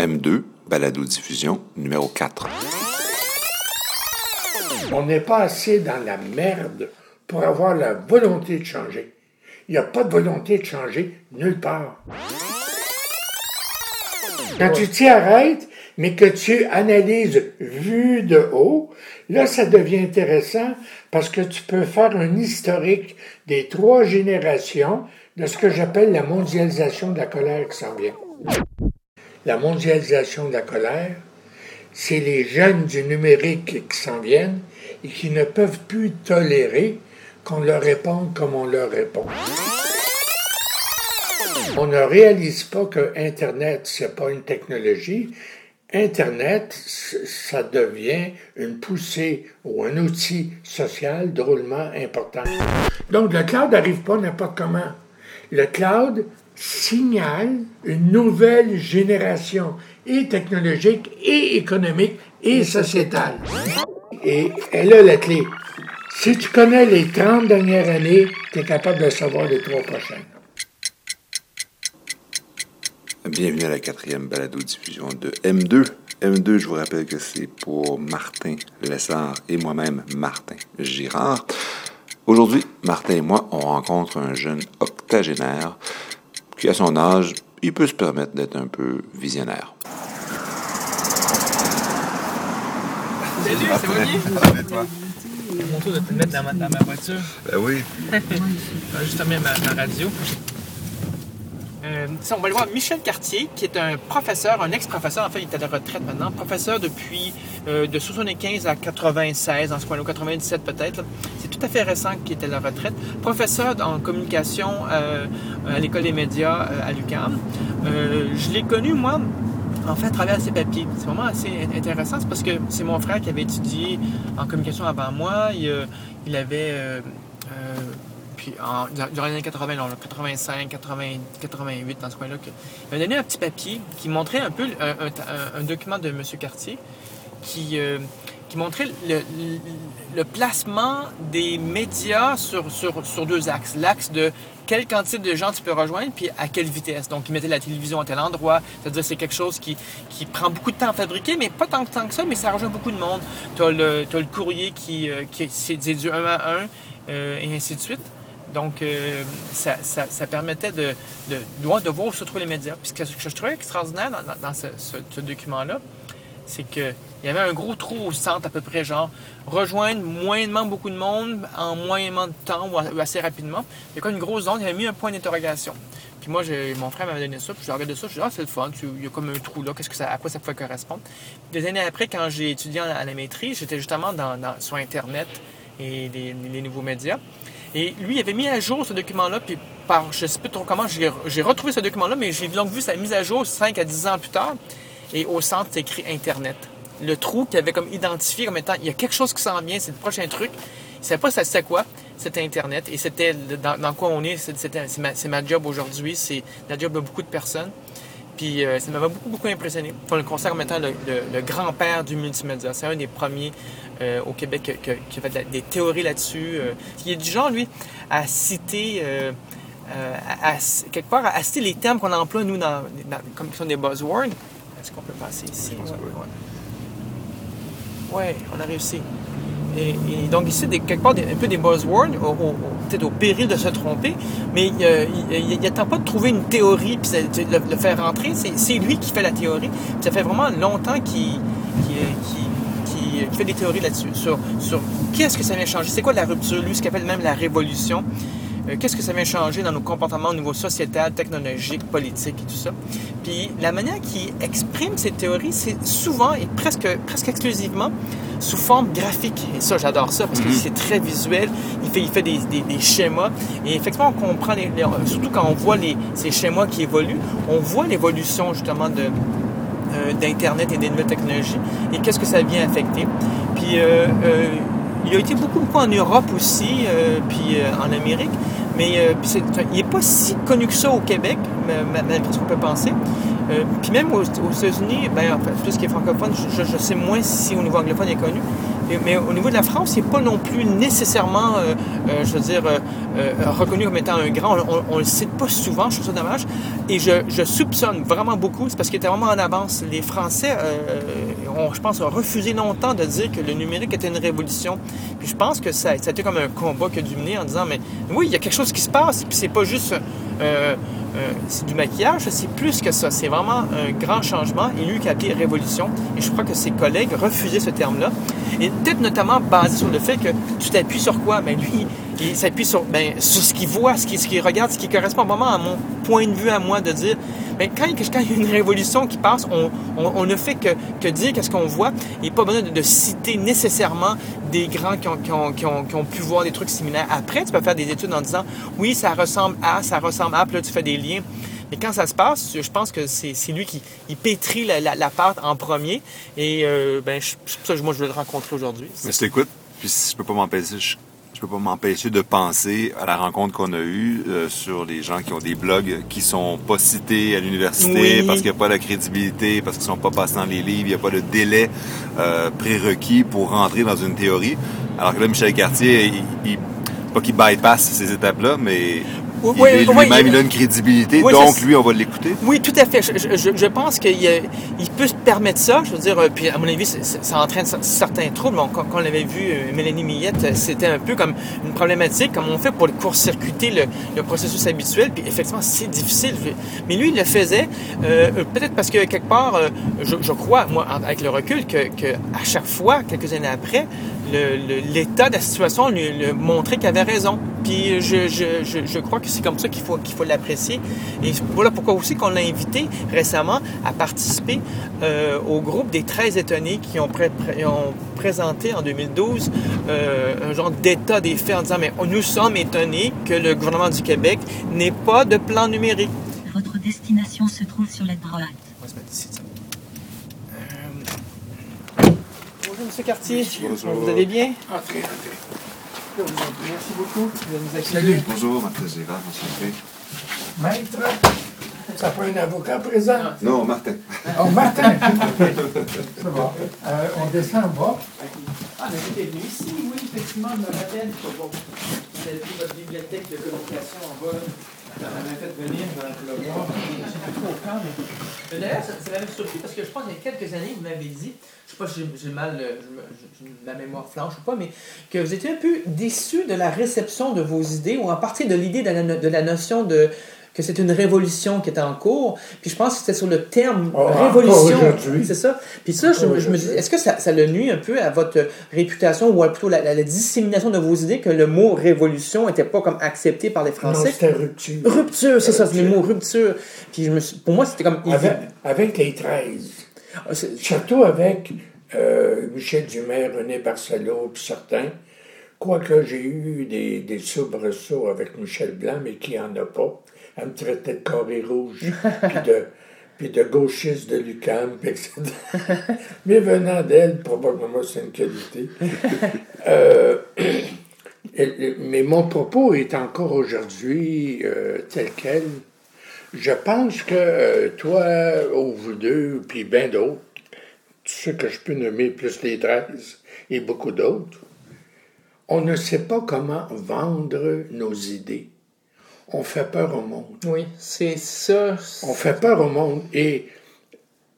M2, Balado Diffusion, numéro 4. On n'est pas assez dans la merde pour avoir la volonté de changer. Il n'y a pas de volonté de changer nulle part. Quand tu t'y arrêtes, mais que tu analyses vu de haut, là, ça devient intéressant parce que tu peux faire un historique des trois générations de ce que j'appelle la mondialisation de la colère qui s'en vient. La mondialisation de la colère, c'est les jeunes du numérique qui s'en viennent et qui ne peuvent plus tolérer qu'on leur réponde comme on leur répond. On ne réalise pas que Internet, c'est pas une technologie. Internet, ça devient une poussée ou un outil social drôlement important. Donc, le cloud n'arrive pas n'importe comment. Le cloud signale une nouvelle génération et technologique et économique et sociétale. Et elle a la clé. Si tu connais les 30 dernières années, tu es capable de savoir les trois prochaines. Bienvenue à la quatrième balado-diffusion de M2. M2, je vous rappelle que c'est pour Martin Lessard et moi-même, Martin Girard. Aujourd'hui, Martin et moi, on rencontre un jeune octogénaire qui, à son âge, il peut se permettre d'être un peu visionnaire. Salut, c'est Olivier. Mon tour de te mettre dans ma, dans ma voiture. Ben oui. Je vais juste allumer ma, ma radio. Euh, on va le voir Michel Cartier, qui est un professeur, un ex-professeur, en fait, il est à la retraite maintenant, professeur depuis euh, de 75 à 96, en ce coin-là, 97 peut-être. C'est tout à fait récent qu'il est à la retraite. Professeur en communication euh, à l'école des médias euh, à l'UQAM. Euh, je l'ai connu, moi, en fait, à travers ses papiers. C'est vraiment assez intéressant, c'est parce que c'est mon frère qui avait étudié en communication avant moi. Il, il avait... puis durant les années 80, là, 85, 80, 88, dans ce coin-là, il m'a donné un petit papier qui montrait un peu un, document de M. Cartier qui, euh, qui montrait le, placement des médias sur, sur, deux axes. L'axe de quelle quantité de gens tu peux rejoindre, puis à quelle vitesse. Donc, il mettait la télévision à tel endroit. C'est-à-dire c'est quelque chose qui, qui prend beaucoup de temps à fabriquer, mais pas tant, tant que ça, mais ça rejoint beaucoup de monde. Tu as le, courrier qui, euh, qui du 1 à 1, euh, et ainsi de suite. Donc, euh, ça, permettait de, voir où se trouvent les médias. Puis ce que, je trouvais extraordinaire dans, ce, document-là, c'est que il y avait un gros trou au centre, à peu près, genre, rejoindre moyennement beaucoup de monde en moyennement de temps ou assez rapidement. Il y a comme une grosse zone, il avait mis un point d'interrogation. Puis moi, mon frère m'avait donné ça, puis j'ai regardé ça, je dit, ah, c'est le fun, il y a comme un trou là, qu'est-ce que ça, à quoi ça pouvait correspondre? Des années après, quand j'ai étudié à la maîtrise, j'étais justement dans, sur Internet et les nouveaux médias. Et lui, avait mis à jour ce document-là, puis par, je sais pas trop comment, j'ai retrouvé ce document-là, mais j'ai donc vu sa mise à jour 5 à 10 ans plus tard. Et au centre, c'est écrit Internet. Le trou qu'il avait comme identifié comme étant, il y a quelque chose qui s'en vient, c'est le prochain truc. Il savait pas ça c'était quoi, c'était Internet. Et c'était dans, dans quoi on est, c'est- ma, ma job aujourd'hui, c'est la job de beaucoup de personnes. Puis euh, ça m'avait beaucoup, beaucoup impressionné. On le comme étant le, le- le grand-père du multimédia. C'est un des premiers euh, au Québec que- que- qui a fait de la- des théories là-dessus. euh. Il est du genre, lui, à citer, euh, à, à- quelque part, à citer les termes qu'on emploie, nous, dans, dans- comme qui sont des buzzwords. Est-ce qu'on peut passer ici? Ouais. Ouais, on a réussi. Et, donc ici, quelque part, un peu des buzzwords, peut-être au péril de se tromper, mais euh, il n'attend pas de trouver une théorie puis de le, faire rentrer. C'est lui qui fait la théorie. Puis ça fait vraiment longtemps qu'il fait des théories là-dessus, sur, sur qu'est-ce que ça vient changer, c'est quoi la rupture, lui, ce qu'il appelle même la révolution. Euh, qu'est-ce que ça vient changer dans nos comportements au niveau sociétal, technologique, politique et tout ça? Puis la manière qu'il exprime ces théories, c'est souvent et presque, presque exclusivement sous forme graphique. Et ça, j'adore ça parce que c'est très visuel. Il fait, il fait des, des- des schémas. Et effectivement, on comprend, les, les- surtout quand on voit les, ces schémas qui évoluent, on voit l'évolution justement de, euh, d'Internet et des nouvelles technologies et qu'est-ce que ça vient affecter? Puis euh, euh, il a été beaucoup, beaucoup en Europe aussi, puis en Amérique, mais euh, c'est- il n'est pas si connu que ça au Québec, ma- ma- malgré ce qu'on peut penser. Euh, puis même aux, États-Unis, ben, enfin, tout ce qui est francophone, je, je sais moins si au niveau anglophone il est connu, mais au niveau de la France, c'est pas non plus nécessairement, euh, euh, je veux dire, reconnu comme étant un grand. On, ne le cite pas souvent, je trouve ça dommage. Et je, soupçonne vraiment beaucoup, c'est parce qu'il était vraiment en avance. Les Français, je pense, ont refusé longtemps de dire que le numérique était une révolution. Puis je pense que ça, ça a été comme un combat que du mener en disant, mais oui, il y a quelque chose qui se passe, puis c'est pas juste euh, c'est du maquillage, c'est plus que ça. C'est vraiment un grand changement. Lui qui a appelé révolution. Et je crois que ses collègues refusaient ce terme-là. Et peut-être notamment basé sur le fait que tu t'appuies sur quoi? Ben lui, il s'appuie sur, ben, sur ce qu'il voit, ce qu'il regarde, ce qui correspond vraiment à mon point de vue à moi de dire, mais quand, il y a une révolution qui passe, on, ne fait que, dire qu'est-ce qu'on voit et pas besoin de, citer nécessairement des grands qui ont, pu voir des trucs similaires. Après, tu peux faire des études en disant, oui, ça ressemble à, ça ressemble à, puis là, tu fais des liens. Mais quand ça se passe, je pense que c'est lui qui pétrit la, pâte en premier. Et euh, ben, je, ça, moi, je vais le rencontrer aujourd'hui. Mais je t'écoute, puis je peux pas m'empêcher, je peux pas m'empêcher de penser à la rencontre qu'on a eue euh, sur les gens qui ont des blogs qui sont pas cités à l'université parce qu'il n'y a pas la crédibilité, parce qu'ils sont pas passés dans les livres, il n'y a pas de délai euh, prérequis pour rentrer dans une théorie. Alors que là, Michel Cartier, il, pas qu'il bypass ces étapes-là, mais oui, lui-même, il a une crédibilité, donc lui, on va l'écouter. Oui, tout à fait. Je, je, pense qu'il il peut se permettre ça. Je veux dire, euh, puis à mon avis, ça entraîne certains troubles. quand, on l'avait vu, euh, Mélanie Millette, euh, c'était un peu comme une problématique, comme on fait pour court-circuiter le, processus habituel. Puis effectivement, c'est difficile. Mais lui, il le faisait, peut-être parce que quelque part, je, crois, moi, avec le recul, que, que à chaque fois, quelques années après, l'état de la situation lui, montrait qu'il avait raison. Puis je, je, je, crois que c'est comme ça qu'il faut, qu'il faut l'apprécier. Et voilà pourquoi aussi qu'on l'a invité récemment à participer euh, au groupe des 13 étonnés qui ont, ont présenté en 2012 euh, un genre d'état des faits en disant mais nous sommes étonnés que le gouvernement du Québec n'ait pas de plan numérique. Votre destination se trouve sur la droite. Bonjour, M. Cartier. Bonjour. Vous allez bien? Entrez, entrez. Merci beaucoup de nous accueillir. Salut. Bonjour, Maître Gérard, enchanté. Maître, ça pas un avocat présent? Non, Martin. Oh, Martin! C'est bon. Euh, on descend en bas. Ah, mais vous êtes venu ici, oui, effectivement, je me rappelle. Vous avez pris votre bibliothèque de communication en bas. Je. D'ailleurs, ça m'avait surpris parce que je pense qu'il y a quelques années, vous m'avez dit je sais pas si j'ai mal, euh, la mémoire flanche ou pas, mais que vous étiez un peu déçu de la réception de vos idées ou en partie de l'idée de la, notion de que c'est une révolution qui est en cours. Puis je pense que c'était sur le terme oh, révolution. C'est ça. Puis ça, je, me dis, est-ce que ça, ça, le nuit un peu à votre réputation ou plutôt la, la, dissémination de vos idées que le mot révolution n'était pas comme accepté par les Français? Non, c'était rupture. Rupture, c'est ça, c'est le mot rupture. Puis je me pour moi, c'était comme... Avec, avec les 13 ah, surtout avec euh, Michel Dumas, René Barcelo, puis certains. Quoique j'ai eu des, des soubresauts avec Michel Blanc, mais qui en a pas. Elle me traitait de carré rouge, puis de, puis de gauchiste de l'UQAM, etc. mais venant d'elle, probablement c'est une qualité. Euh, mais mon propos est encore aujourd'hui euh, tel quel. Je pense que euh, toi, ou vous deux, puis bien d'autres, ceux que je peux nommer, plus les 13 et beaucoup d'autres, on ne sait pas comment vendre nos idées. On fait peur au monde. Oui, c'est ça. On fait peur au monde. Et,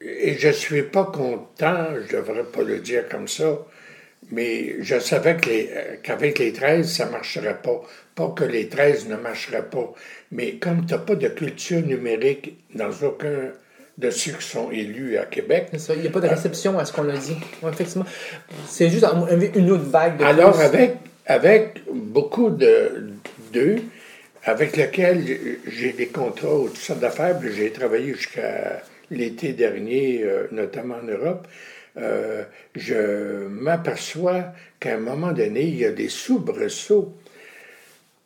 et je ne suis pas content, je ne devrais pas le dire comme ça, mais je savais qu'avec les, les 13, ça ne marcherait pas. Pas que les 13 ne marcheraient pas, mais comme tu n'as pas de culture numérique dans aucun de ceux qui sont élus à Québec. il n'y a pas de réception à ce qu'on a dit. effectivement. C'est juste une autre vague de Alors, avec, avec beaucoup d'eux, avec lesquels j'ai des contrats ou toutes sortes d'affaires, j'ai travaillé jusqu'à l'été dernier, euh, notamment en Europe, euh, je m'aperçois qu'à un moment donné, il y a des soubresauts.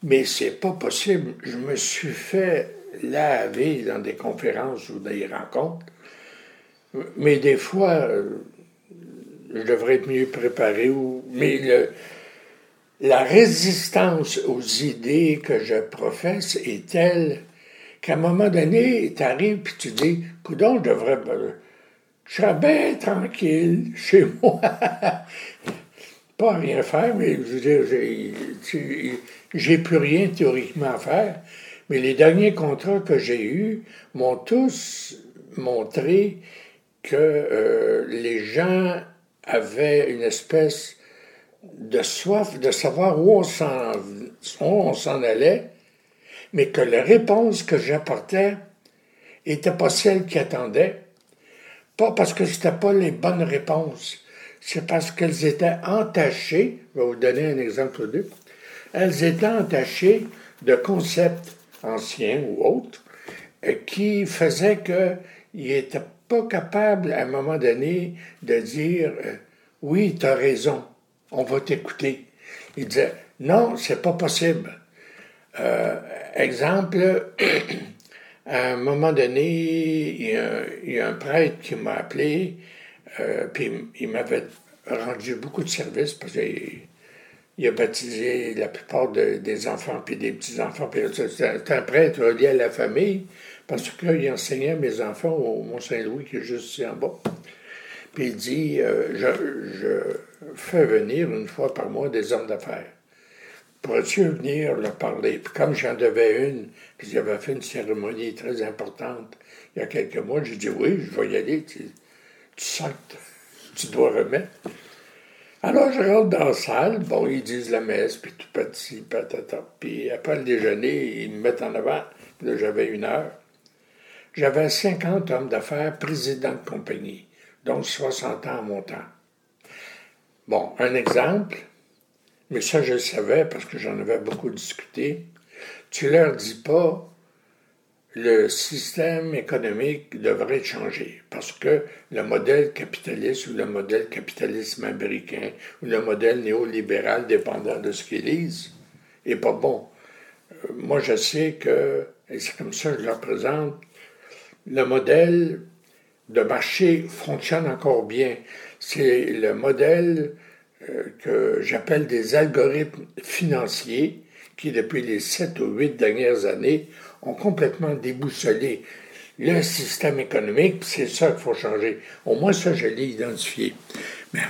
Mais c'est pas possible. Je me suis fait laver dans des conférences ou des rencontres. Mais des fois, euh, je devrais être mieux préparé. Ou, mais le, la résistance aux idées que je professe est telle qu'à un moment donné, tu arrives et tu dis, coudon, je devrais je serais bien tranquille chez moi. pas à rien faire, mais je veux dire, j'ai- plus rien théoriquement à faire. Mais les derniers contrats que j'ai eus m'ont tous montré que euh, les gens avaient une espèce de soif de savoir où on s'en, allait, mais que les réponses que j'apportais n'étaient pas celles qu'ils attendaient. Pas parce que ce pas les bonnes réponses, c'est parce qu'elles étaient entachées. Je vais vous donner un exemple ou deux. Elles étaient entachées de concepts anciens ou autres euh, qui faisaient qu'ils n'étaient pas capables à un moment donné de dire euh, Oui, tu as raison, on va t'écouter. Ils disaient Non, c'est pas possible. Euh, exemple, à un moment donné, il y a, il un prêtre qui m'a appelé, euh, puis il m'avait rendu beaucoup de services parce qu'il il a baptisé la plupart de- des enfants puis des petits-enfants. C'est un prêtre relié à la famille parce qu'il enseignait mes enfants au Mont-Saint-Louis qui est juste ici en bas. Puis il dit euh, je, fais venir une fois par mois des hommes d'affaires. Pourrais-tu venir leur parler? Puis comme j'en devais une, puis j'avais fait une cérémonie très importante il y a quelques mois, j'ai dit oui, je vais y aller. Tu, tu sens que tu dois remettre. Alors je rentre dans la salle, bon, ils disent la messe, puis tout petit, patata. Puis après le déjeuner, ils me mettent en avant. Puis là, j'avais une heure. J'avais 50 hommes d'affaires, présidents de compagnie, donc 60 ans en montant. Bon, un exemple, mais ça je le savais parce que j'en avais beaucoup discuté. Tu leur dis pas le système économique devrait changer parce que le modèle capitaliste ou le modèle capitalisme américain ou le modèle néolibéral dépendant de ce qu'ils lisent est pas bon. Euh, Moi, je sais que, et c'est comme ça que je leur présente, le modèle de marché fonctionne encore bien. C'est le modèle euh, que j'appelle des algorithmes financiers qui, depuis les sept ou huit dernières années, ont complètement déboussolé le système économique. C'est ça qu'il faut changer. Au moins, ça, je l'ai identifié. Mais,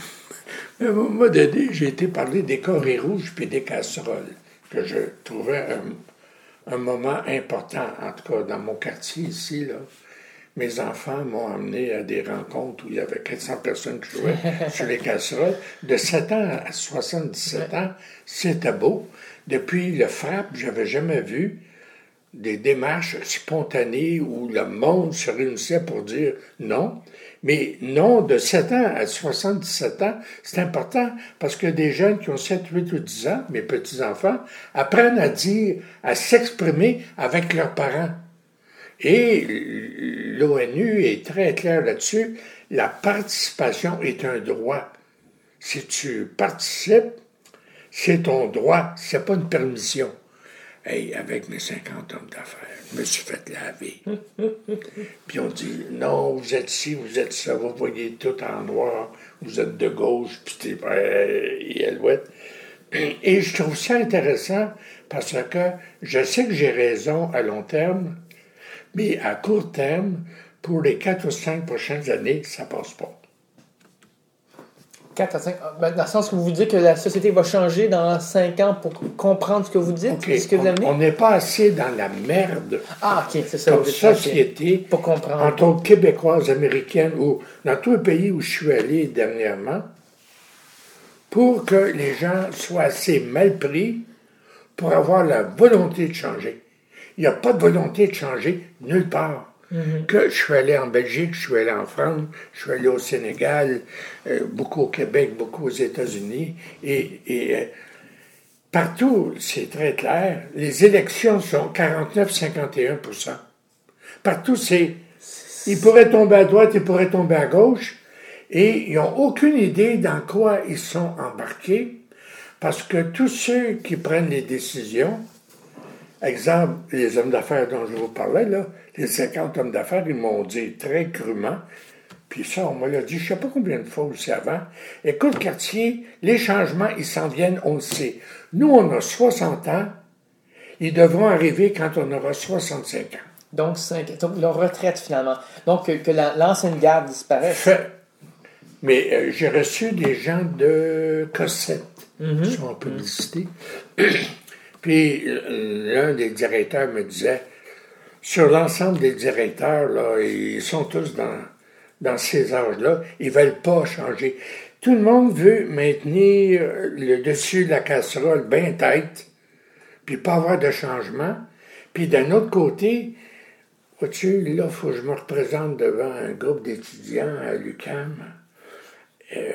mais à un moment donné, j'ai été parler des carrés rouges puis des casseroles, que je trouvais un, un moment important, en tout cas dans mon quartier ici, là. Mes enfants m'ont amené à des rencontres où il y avait 400 personnes qui jouaient sur les casseroles. De 7 ans à 77 ans, c'était beau. Depuis le frappe, j'avais jamais vu des démarches spontanées où le monde se réunissait pour dire non. Mais non, de 7 ans à 77 ans, c'est important parce que des jeunes qui ont 7, 8 ou 10 ans, mes petits-enfants, apprennent à dire, à s'exprimer avec leurs parents. Et l'ONU est très clair là-dessus. La participation est un droit. Si tu participes, c'est ton droit, c'est pas une permission. Hey, avec mes 50 hommes d'affaires, je me suis fait laver. Puis on dit, non, vous êtes ci, vous êtes ça, vous voyez tout en noir, vous êtes de gauche, puis t'es euh. Et je trouve ça intéressant parce que je sais que j'ai raison à long terme, mais à court terme, pour les quatre ou cinq prochaines années, ça passe pas. 4 à 5. Ben, Dans le sens que vous dites que la société va changer dans 5 ans pour comprendre ce que vous dites, OK, ce que vous on- amenez? on n'est pas assez dans la merde Ah, ok, c'est ça. comme société, Pour comprendre. en tant que québécoise, américaine, ou dans tous les pays où je suis allé dernièrement, pour que les gens soient assez mal pris pour avoir la volonté de changer. Il n'y a pas de volonté de changer nulle part. Que je suis allé en Belgique, je suis allé en France, je suis allé au Sénégal, euh, beaucoup au Québec, beaucoup aux États-Unis, et, et, euh, partout, c'est très clair, les élections sont 49-51 Partout, c'est. Ils pourraient tomber à droite, ils pourraient tomber à gauche, et ils n'ont aucune idée dans quoi ils sont embarqués, parce que tous ceux qui prennent les décisions, exemple, les hommes d'affaires dont je vous parlais, là, les 50 hommes d'affaires, ils m'ont dit très crûment, puis ça, on me l'a dit, je ne sais pas combien de fois aussi avant. Écoute, quartier, les changements, ils s'en viennent, on le sait. Nous, on a 60 ans, ils devront arriver quand on aura 65 ans. Donc, donc, leur retraite finalement. Donc, que, que la- l'ancienne garde disparaisse. Fait- Mais euh, j'ai reçu des gens de Cossette qui sont en publicité. Puis euh, l'un des directeurs me disait, sur l'ensemble des directeurs, là, ils sont tous dans, dans ces âges-là, ils veulent pas changer. Tout le monde veut maintenir le dessus de la casserole bien tête, puis pas avoir de changement. Puis d'un autre côté, vois-tu, là, il faut que je me représente devant un groupe d'étudiants à l'UCAM. Euh,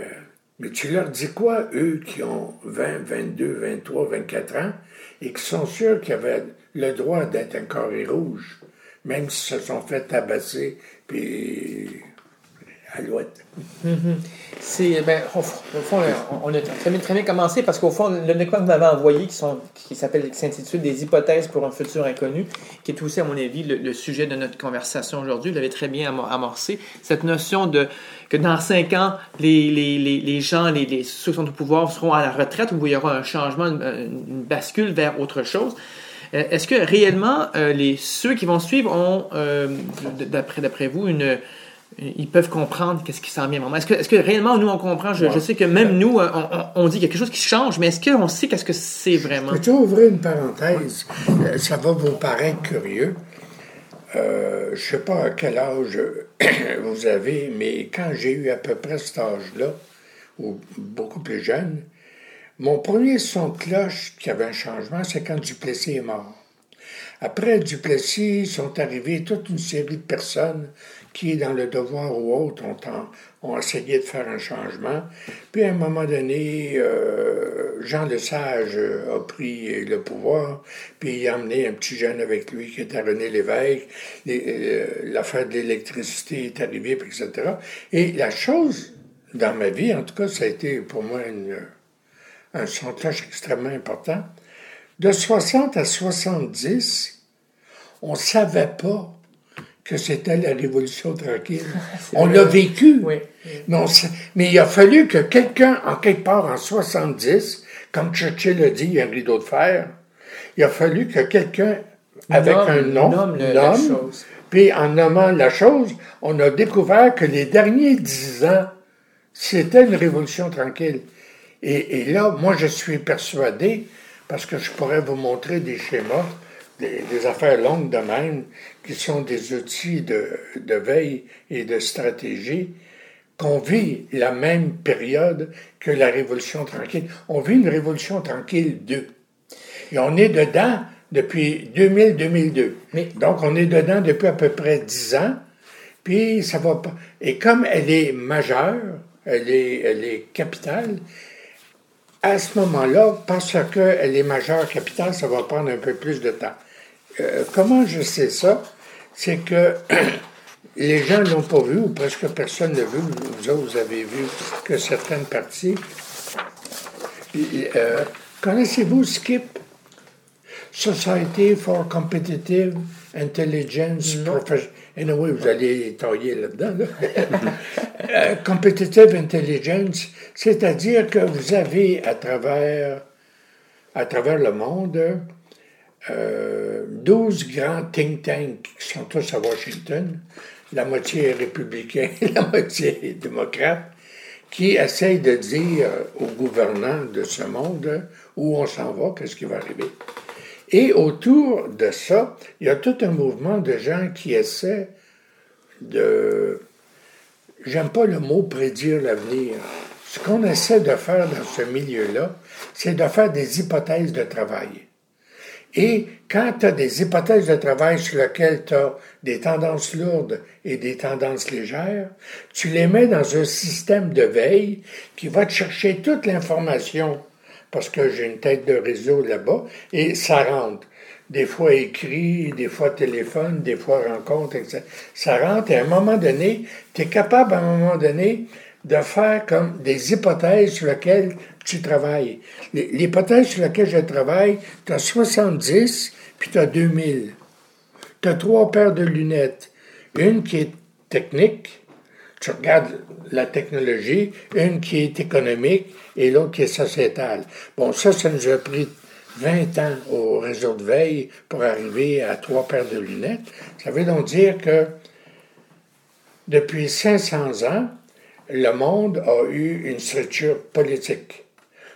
mais tu leur dis quoi, eux qui ont 20, 22, 23, 24 ans? Et qui sont sûrs qu'ils avaient le droit d'être un carré rouge, même s'ils se sont fait tabasser, puis à. C'est, ben, au fond, on a très bien, très bien commencé parce qu'au fond, le document que vous m'avez envoyé, qui, s'intitule Des hypothèses pour un futur inconnu, qui est aussi, à mon avis, le, le sujet de notre conversation aujourd'hui, vous l'avez très bien amo- amorcé. Cette notion de que dans cinq ans, les, les, les, les gens, les, les, ceux qui sont au pouvoir seront à la retraite où il y aura un changement, une, une bascule vers autre chose. Euh, Est-ce que réellement, euh, les, ceux qui vont suivre ont, euh, d'après, vous, une, ils peuvent comprendre qu'est-ce qui s'en vient vraiment. Est-ce que, est-ce que réellement, nous, on comprend? Je, je sais que même nous, euh, on, on- on dit quelque chose qui change, mais est-ce qu'on sait qu'est-ce que c'est vraiment? Peux-tu ouvrir une parenthèse? Ça va vous paraître curieux. Euh, je ne sais pas à quel âge vous avez, mais quand j'ai eu à peu près cet âge-là, ou beaucoup plus jeune, mon premier son de cloche qui avait un changement, c'est quand Duplessis est mort. Après Duplessis, sont arrivées toute une série de personnes qui, dans le devoir ou autre, ont, ont essayé de faire un changement. Puis, à un moment donné, euh, Jean Lesage a pris le pouvoir, puis il a emmené un petit jeune avec lui qui était René Lévesque. Euh, L'affaire de l'électricité est arrivée, etc. Et la chose, dans ma vie, en tout cas, ça a été pour moi une, un son de cloche extrêmement important. De 60 à 70, on ne savait pas que c'était la Révolution tranquille. on l'a vécu, Oui. mais, on sa- mais il a fallu que quelqu'un, en quelque part en 70, comme Churchill a dit, il y a un rideau de fer, il a fallu que quelqu'un, avec Nomme- un nom, nomme le- puis en nommant la chose, on a découvert que les derniers dix ans, c'était une révolution tranquille. Et, et là, moi, je suis persuadé, parce que je pourrais vous montrer des schémas, des, des affaires longues de même, qui sont des outils de, de veille et de stratégie, qu'on vit la même période que la Révolution tranquille. On vit une Révolution tranquille 2. Et on est dedans depuis 2000-2002. Mais- Donc, on est dedans depuis à peu près 10 ans. Puis, ça va pas. Et comme elle est majeure, elle est, elle est capitale, à ce moment-là, parce qu'elle est majeure capitale, ça va prendre un peu plus de temps. Euh, comment je sais ça? C'est que les gens ne l'ont pas vu, ou presque personne ne l'a vu. Vous autres, vous avez vu que certaines parties. Euh, Connaissez-vous SKIP? Society for Competitive Intelligence Profession. Anyway, vous allez tailler là-dedans. là. Euh, competitive Intelligence, c'est-à-dire que vous avez à travers, à travers le monde euh, 12 grands think tanks qui sont tous à Washington, la moitié républicain, la moitié démocrate, qui essayent de dire aux gouvernants de ce monde où on s'en va, qu'est-ce qui va arriver. Et autour de ça, il y a tout un mouvement de gens qui essaient de... J'aime pas le mot prédire l'avenir. Ce qu'on essaie de faire dans ce milieu-là, c'est de faire des hypothèses de travail. Et quand tu as des hypothèses de travail sur lesquelles tu as des tendances lourdes et des tendances légères, tu les mets dans un système de veille qui va te chercher toute l'information, parce que j'ai une tête de réseau là-bas, et ça rentre. Des fois écrit, des fois téléphone, des fois rencontre, etc. Ça rentre et à un moment donné, tu es capable à un moment donné de faire comme des hypothèses sur lesquelles tu travailles. Les- L'hypothèse sur laquelle je travaille, tu as 70, puis tu as 2000. Tu as trois paires de lunettes. Une qui est technique, tu regardes la technologie, une qui est économique et l'autre qui est sociétale. Bon, ça, ça nous a pris 20 ans au réseau de veille pour arriver à trois paires de lunettes. Ça veut donc dire que depuis 500 ans, le monde a eu une structure politique.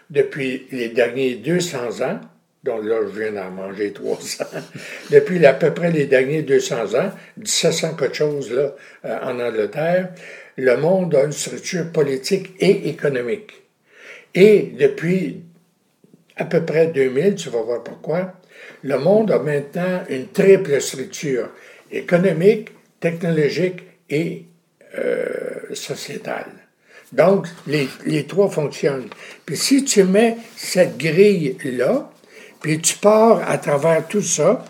Depuis les derniers 200 ans, dont là je viens d'en manger 300, depuis à peu près les derniers 200 ans, 1700 quelque chose là, euh, en Angleterre, le monde a une structure politique et économique. Et depuis à peu près 2000, tu vas voir pourquoi, le monde a maintenant une triple structure économique, technologique et sociétale. Donc, les, les, trois fonctionnent. Puis si tu mets cette grille-là, puis tu pars à travers tout ça,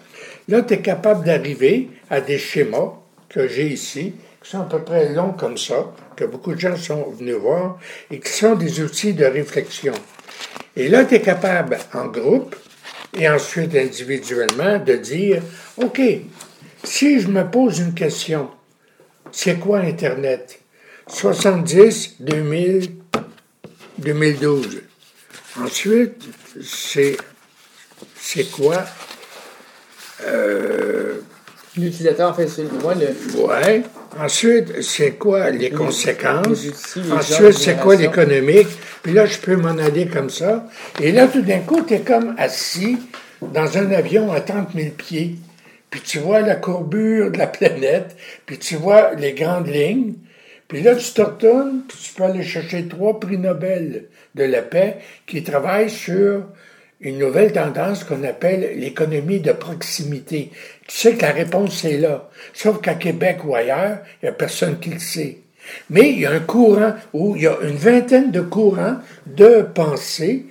là, tu es capable d'arriver à des schémas que j'ai ici, qui sont à peu près longs comme ça, que beaucoup de gens sont venus voir, et qui sont des outils de réflexion. Et là, tu es capable, en groupe et ensuite individuellement, de dire, OK, si je me pose une question, c'est quoi Internet? 70, 2000, 2012. Ensuite, c'est, c'est quoi? Euh, L'utilisateur, en fait, c'est moi le. Ouais. Ensuite, c'est quoi les conséquences? Ensuite, c'est quoi l'économique? Puis là, je peux m'en aller comme ça. Et là, tout d'un coup, tu es comme assis dans un avion à 30 000 pieds. Puis tu vois la courbure de la planète, puis tu vois les grandes lignes, puis là, tu te retournes, puis tu peux aller chercher trois prix Nobel de la paix qui travaillent sur une nouvelle tendance qu'on appelle l'économie de proximité. Tu sais que la réponse est là. Sauf qu'à Québec ou ailleurs, il n'y a personne qui le sait. Mais il y a un courant, ou il y a une vingtaine de courants de pensée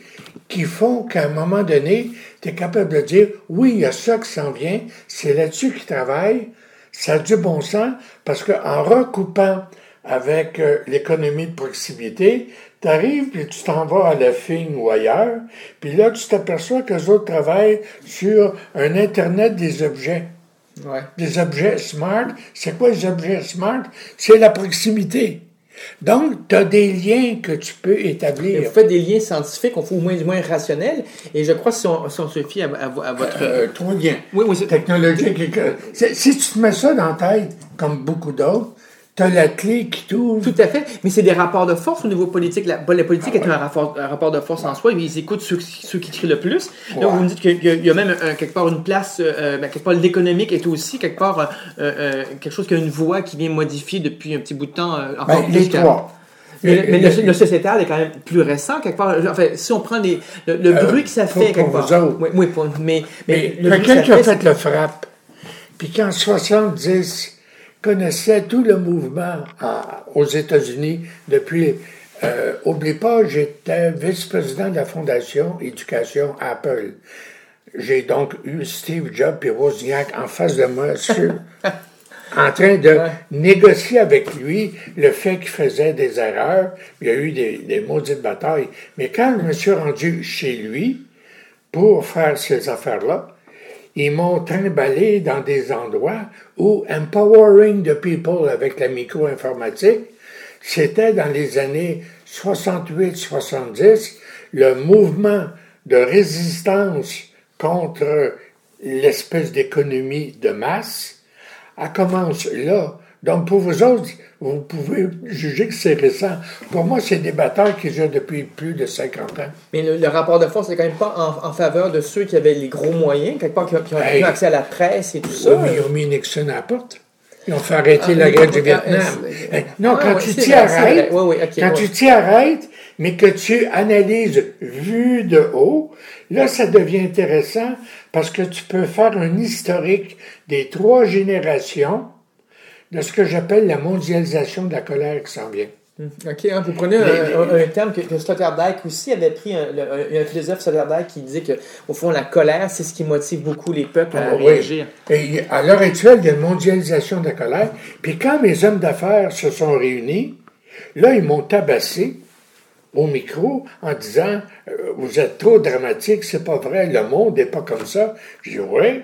qui font qu'à un moment donné, tu es capable de dire, oui, il y a ça qui s'en vient, c'est là-dessus qu'ils travaillent, ça a du bon sens, parce qu'en recoupant avec euh, l'économie de proximité, tu arrives, puis tu t'en vas à la FIN ou ailleurs, puis là, tu t'aperçois que les autres travaillent sur un Internet des objets. Ouais. Des objets smart. C'est quoi les objets smart? C'est la proximité. Donc, tu as des liens que tu peux établir. vous faites des liens scientifiques, on fait au moins du moins rationnels, et je crois que si on, se fie à, votre... Euh, trois liens. Oui, oui, technologique. Si tu te mets ça dans la tête, comme beaucoup d'autres, T'as la clé qui t'ouvre. Tout à fait. Mais c'est des rapports de force au niveau politique. La, la politique ah est un rapport, un rapport, de force en soi. Ils écoutent ceux, ceux qui crient le plus. Donc, vous me dites qu'il y, a même quelque part une place, euh, ben, quelque part l'économique est aussi quelque part euh, euh, quelque chose qui a une voix qui vient modifier depuis un petit bout de temps. Ben, les trois. Mais, le, sociétal est quand même plus récent, quelque part. Enfin, si on prend les, le, bruit que ça fait, quelque part. Oui, oui pour, mais, mais, quelqu'un qui a fait le frappe, puis qu'en 70, connaissais tout le mouvement aux États-Unis depuis. Euh, oublie pas, j'étais vice-président de la Fondation Éducation Apple. J'ai donc eu Steve Jobs et Wozniak en face de moi en train de négocier avec lui le fait qu'il faisait des erreurs. Il y a eu des, des maudites batailles. Mais quand je me suis rendu chez lui pour faire ces affaires-là, ils m'ont trimballé dans des endroits où empowering the people avec la micro-informatique, c'était dans les années 68-70 le mouvement de résistance contre l'espèce d'économie de masse, a commencé là. Donc pour vous autres, vous pouvez juger que c'est récent. Pour moi, c'est des batailles qui durent depuis plus de 50 ans. Mais le, rapport de force n'est quand même pas en, faveur de ceux qui avaient les gros moyens, quelque part, qui, ont eu accès à la presse et tout ça. Oui, mais ils ont mis Nixon à la porte. Ils ont fait arrêter ah, la guerre du Vietnam. non, quand tu t'y arrêtes, quand tu t'y arrêtes, mais que tu analyses vu de haut, là, ça devient intéressant parce que tu peux faire un historique des trois générations de ce que j'appelle la mondialisation de la colère qui s'en vient. Hmm. OK, hein, vous prenez un, terme que, que Sloterdijk aussi avait pris, un, un philosophe Sloterdijk qui disait que, au fond, la colère, c'est ce qui motive beaucoup les peuples à ah réagir. Et à l'heure actuelle, il y a une mondialisation de la colère. Puis quand mes hommes d'affaires se sont réunis, là, ils m'ont tabassé au micro en disant euh, Vous êtes trop dramatique, c'est pas vrai, le monde n'est pas comme ça. J'ai dit Oui,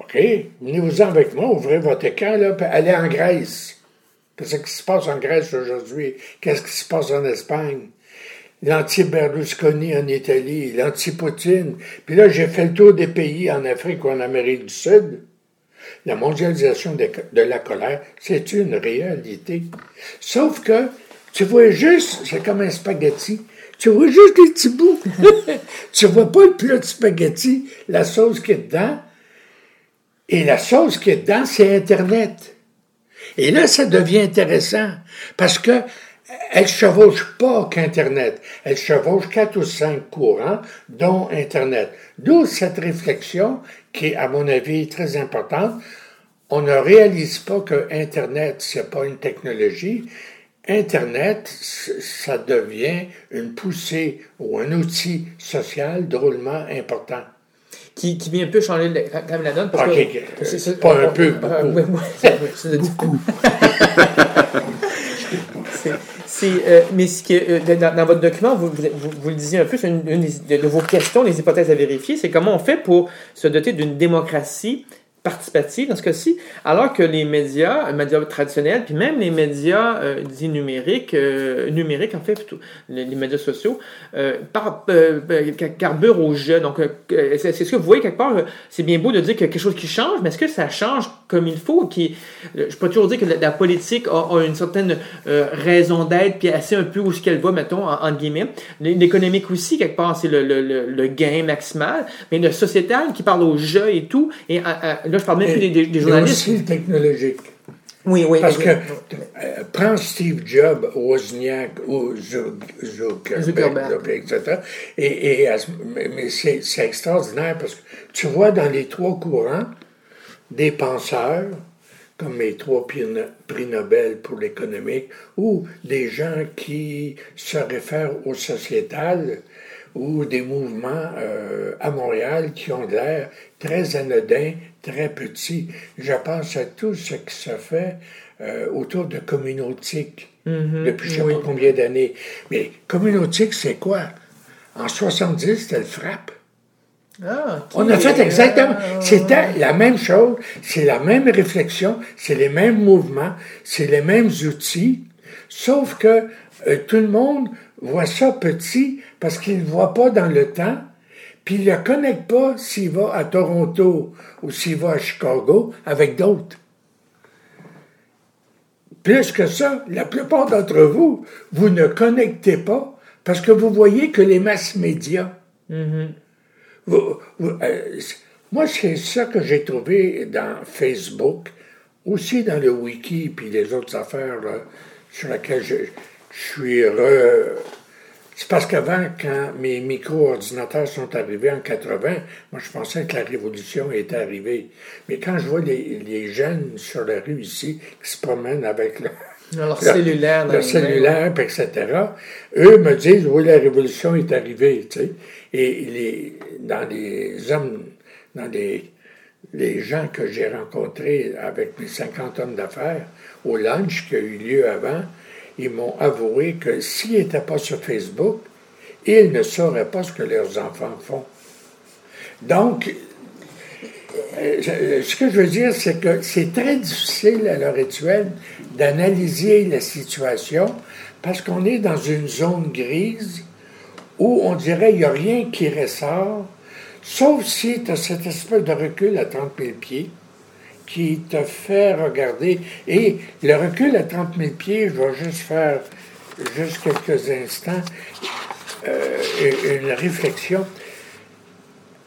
OK, venez-vous-en avec moi, ouvrez votre écran, là, puis allez en Grèce. Qu'est-ce qui se passe en Grèce aujourd'hui? Qu'est-ce qui se passe en Espagne? L'anti-Berlusconi en Italie, l'anti-Poutine. Puis là, j'ai fait le tour des pays en Afrique ou en Amérique du Sud. La mondialisation de, la colère, c'est une réalité. Sauf que tu vois juste, c'est comme un spaghetti. Tu vois juste les petits bouts. tu vois pas le plat de spaghetti, la sauce qui est dedans. Et la sauce qui est dedans, c'est Internet. Et là, ça devient intéressant parce que elle chevauche pas qu'Internet. Elle chevauche quatre ou cinq courants, dont Internet. D'où cette réflexion qui est, à mon avis, très importante. On ne réalise pas que Internet, c'est pas une technologie. Internet, ça devient une poussée ou un outil social drôlement important. Qui, qui vient un peu changer quand même la donne. Parce que, c'est, pas un peu, beaucoup. Euh, mais ce que, euh, dans, votre document, vous, vous, le disiez un peu, c'est une, de vos questions, les hypothèses à vérifier, c'est comment on fait pour se doter d'une démocratie participative dans ce cas-ci, alors que les médias, les médias traditionnels, puis même les médias euh, dits numériques, euh, numériques en fait, plutôt, les, médias sociaux, euh, par, euh, carburent au jeu. Donc, c'est ce que vous voyez quelque part, c'est bien beau de dire qu'il y a quelque chose qui change, mais est-ce que ça change comme il faut? Qui, je peux toujours dire que la, politique a, une certaine raison d'être, puis assez un peu où ce qu'elle va, mettons, en, entre guillemets. L'économique aussi, quelque part, c'est le, le, le, gain maximal, mais le sociétal qui parle au jeu et tout, et là, je parle même plus des, des, journalistes. aussi le technologique. Oui, oui. Parce que, euh, prends Steve Jobs, Wozniak ou Zuckerberg, etc. Et, et, mais c'est extraordinaire parce que tu vois dans les trois courants des penseurs, comme les trois prix Nobel pour l'économique, ou des gens qui se réfèrent au sociétal, ou des mouvements euh, à Montréal qui ont l'air très anodins, très petits. Je pense à tout ce qui se fait euh, autour de communautique mm-hmm. depuis je ne sais pas combien d'années. Mais communautique, c'est quoi? En 70, c'était le frappe. Ah, On a fait exactement. C'était la même chose, c'est la même réflexion, c'est les mêmes mouvements, c'est les mêmes outils, sauf que euh, tout le monde voit ça petit parce qu'il ne voit pas dans le temps, puis il ne le connecte pas s'il va à Toronto ou s'il va à Chicago avec d'autres. Plus que ça, la plupart d'entre vous, vous ne connectez pas parce que vous voyez que les masses médias. Mm-hmm. Moi, c'est ça que j'ai trouvé dans Facebook, aussi dans le wiki, puis les autres affaires sur lesquelles je, suis heureux. C'est parce qu'avant, quand mes micro-ordinateurs sont arrivés en 80, moi je pensais que la révolution était arrivée. Mais quand je vois les, jeunes sur la rue ici qui se promènent avec leur, cellulaire, leur cellulaire, etc., eux me disent oui, la révolution est arrivée. Tu sais. Et les, dans les hommes, dans les, les gens que j'ai rencontrés avec mes 50 hommes d'affaires au lunch qui a eu lieu avant, ils m'ont avoué que s'ils n'étaient pas sur Facebook, ils ne sauraient pas ce que leurs enfants font. Donc, euh, ce que je veux dire, c'est que c'est très difficile à l'heure actuelle d'analyser la situation parce qu'on est dans une zone grise où on dirait qu'il n'y a rien qui ressort, sauf si tu as cette espèce de recul à 30 000 pieds qui te fait regarder. Et le recul à 30 000 pieds, je vais juste faire juste quelques instants euh, une réflexion.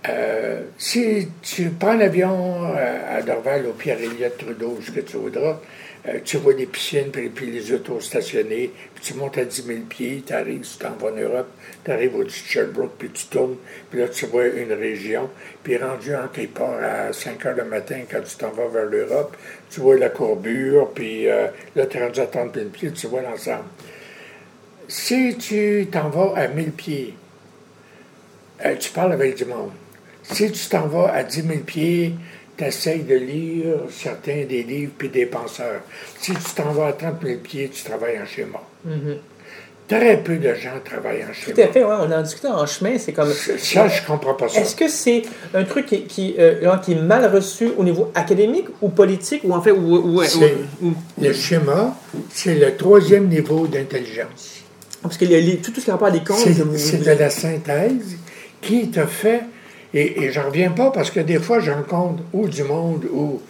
Euh, si tu prends l'avion à Dorval au Pierre-Éliott Trudeau, ce que tu voudras, euh, tu vois les piscines, puis, les autos stationnés, puis tu montes à 10 000 pieds, tu arrives, tu t'en vas en Europe, tu arrives au Sherbrooke, puis tu tournes, puis là tu vois une région, puis rendu en quelque part à 5 heures le matin, quand tu t'en vas vers l'Europe, tu vois la courbure, puis euh, là tu es rendu à 30 000 pieds, tu vois l'ensemble. Si tu t'en vas à 1000 pieds, euh, tu parles avec du monde. Si tu t'en vas à 10 000 pieds, tu essayes de lire certains des livres puis des penseurs. Si tu t'en vas à 30 000 pieds, tu travailles en schéma. Mm-hmm. Très peu de gens travaillent en schéma. Tout à fait, ouais, on en discuté en chemin, c'est comme... Ça, je comprends pas ça. Est-ce que c'est un truc qui, qui, euh, qui, est mal reçu au niveau académique ou politique, ou en fait... Ou, Le schéma, c'est le troisième niveau d'intelligence. Parce a tout, ce qui a rapport à des comptes... C'est de la synthèse qui te fait et, et j'en reviens pas parce que des fois, je rencontre ou du monde où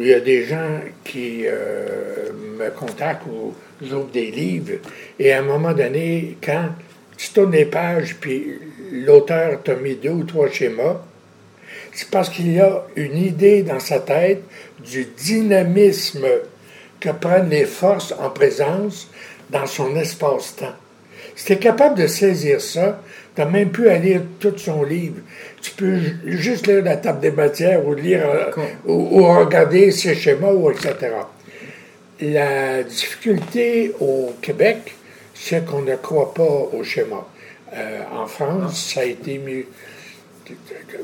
il y a des gens qui euh, me contactent ou j'ouvre des livres, et à un moment donné, quand tu tournes les pages, puis l'auteur t'a mis deux ou trois schémas, c'est parce qu'il y a une idée dans sa tête du dynamisme que prennent les forces en présence dans son espace-temps. Si tu es capable de saisir ça, tu n'as même plus à lire tout son livre. Tu peux juste lire la table des matières ou lire euh, ou, regarder ses schémas, ou etc. La difficulté au Québec, c'est qu'on ne croit pas au schéma. Euh, en France, ça a été mieux.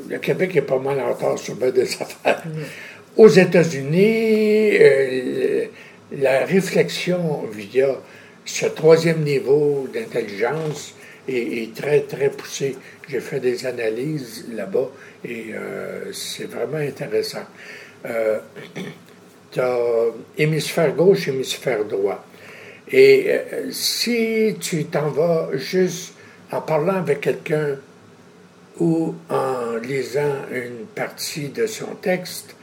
Le Québec est pas mal en retard sur bien des affaires. Mm. Aux États-Unis, euh, la réflexion via ce troisième niveau d'intelligence est, très, très poussée. J'ai fait des analyses là-bas et euh, c'est vraiment intéressant. Euh, tu as hémisphère gauche, hémisphère droit. Et euh, si tu t'en vas juste en parlant avec quelqu'un ou en lisant une partie de son texte,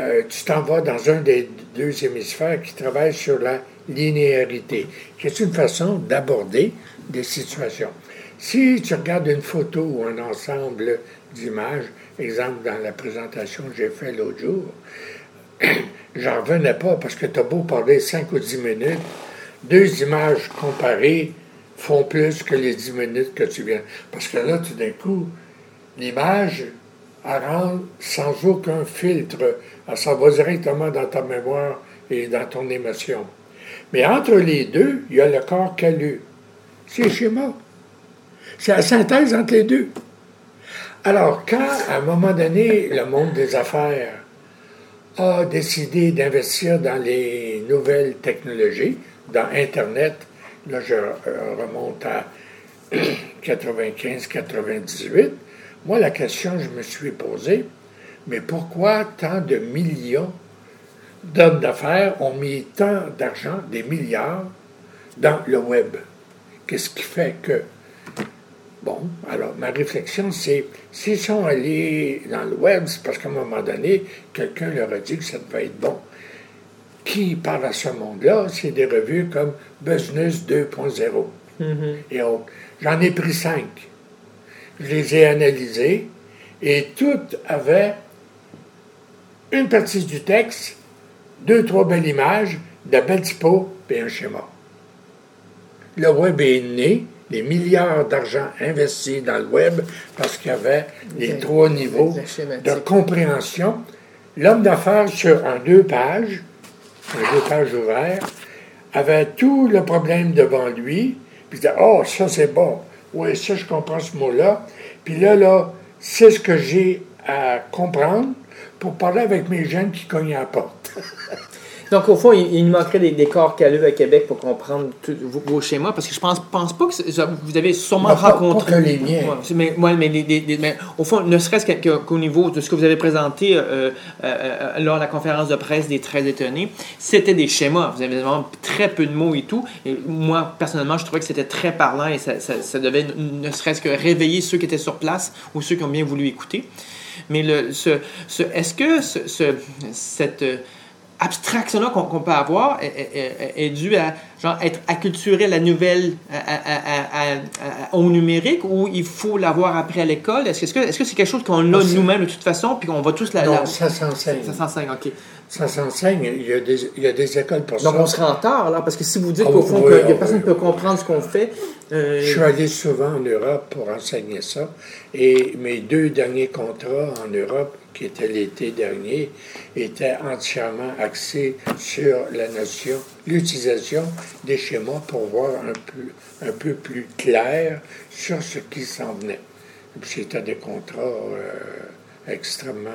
euh, tu t'en vas dans un des deux hémisphères qui travaille sur la linéarité, qui est une façon d'aborder des situations. Si tu regardes une photo ou un ensemble d'images, exemple dans la présentation que j'ai faite l'autre jour, j'en revenais pas parce que tu as beau parler 5 ou 10 minutes, deux images comparées font plus que les 10 minutes que tu viens. Parce que là, tout d'un coup, l'image, elle rentre sans aucun filtre elle s'en va directement dans ta mémoire et dans ton émotion. Mais entre les deux, il y a le corps calus. C'est le schéma. C'est la synthèse entre les deux. Alors, quand, à un moment donné, le monde des affaires a décidé d'investir dans les nouvelles technologies, dans Internet, là, je remonte à 95-98, moi, la question que je me suis posée, mais pourquoi tant de millions d'hommes d'affaires ont mis tant d'argent, des milliards, dans le web? Qu'est-ce qui fait que... Bon, alors ma réflexion, c'est, s'ils sont allés dans le web, c'est parce qu'à un moment donné, quelqu'un leur a dit que ça devait être bon. Qui parle à ce monde-là? C'est des revues comme Business 2.0 mm-hmm. et autres. J'en ai pris cinq. Je les ai analysées et toutes avaient une partie du texte, deux, trois belles images, de belles typos, et un schéma. Le web est né, les milliards d'argent investis dans le web parce qu'il y avait les trois niveaux de compréhension. L'homme d'affaires sur un deux pages, un deux pages ouvert, avait tout le problème devant lui, puis il disait Oh, ça c'est bon, oui, ça je comprends ce mot-là, puis là, là, c'est ce que j'ai à comprendre, pour parler avec mes jeunes qui cognent à la porte. Donc, au fond, il, nous manquerait des, corps caleux à Québec pour comprendre vos, schémas, parce que je pense, pense pas que vous avez sûrement rencontré. Pas que les miens. mais, mais, au fond, ne serait-ce qu'au niveau de ce que vous avez présenté euh, euh, euh, lors de la conférence de presse des Très Étonnés, c'était des schémas. Vous avez vraiment très peu de mots et tout. Et moi, personnellement, je trouvais que c'était très parlant et ça, ça devait ne serait-ce que réveiller ceux qui étaient sur place ou ceux qui ont bien voulu écouter. Mais le, ce, ce, est-ce que ce, cette abstraction-là qu'on, peut avoir est, due à genre, être acculturé à la nouvelle au numérique ou il faut l'avoir appris à l'école? Est-ce que, c'est quelque chose qu'on a nous-mêmes de toute façon puis qu'on va tous la... Non, ça s'enseigne. Ça s'enseigne, OK. Ça s'enseigne. Il y, a des, il y a des écoles pour ça. Donc on sera en retard, là, parce que si vous dites ah qu'au fond, que personne ne peut comprendre ce qu'on fait... Euh, Je suis allé souvent en Europe pour enseigner ça. Et mes deux derniers contrats en Europe, qui étaient l'été dernier, étaient entièrement axés sur la notion, l'utilisation des schémas pour voir un peu, plus clair sur ce qui s'en venait. C'était des contrats euh, extrêmement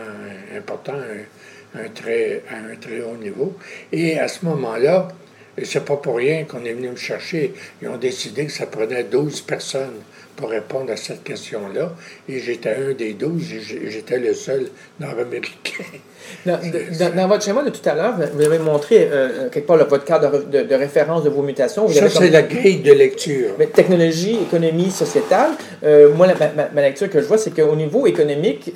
importants, un, très, à un très haut niveau. Et à ce moment-là, c'est pas pour rien qu'on est venu me chercher. Ils ont décidé que ça prenait 12 personnes pour répondre à cette question-là. Et j'étais un des 12, j'étais le seul nord-américain. Dans, votre schéma de tout à l'heure, vous avez montré euh, euh, quelque part votre cadre de, référence de vos mutations. ça, c'est la grille de lecture. Mais technologie, économie, sociétale. Euh, moi, ma, lecture que je vois, c'est qu'au niveau économique,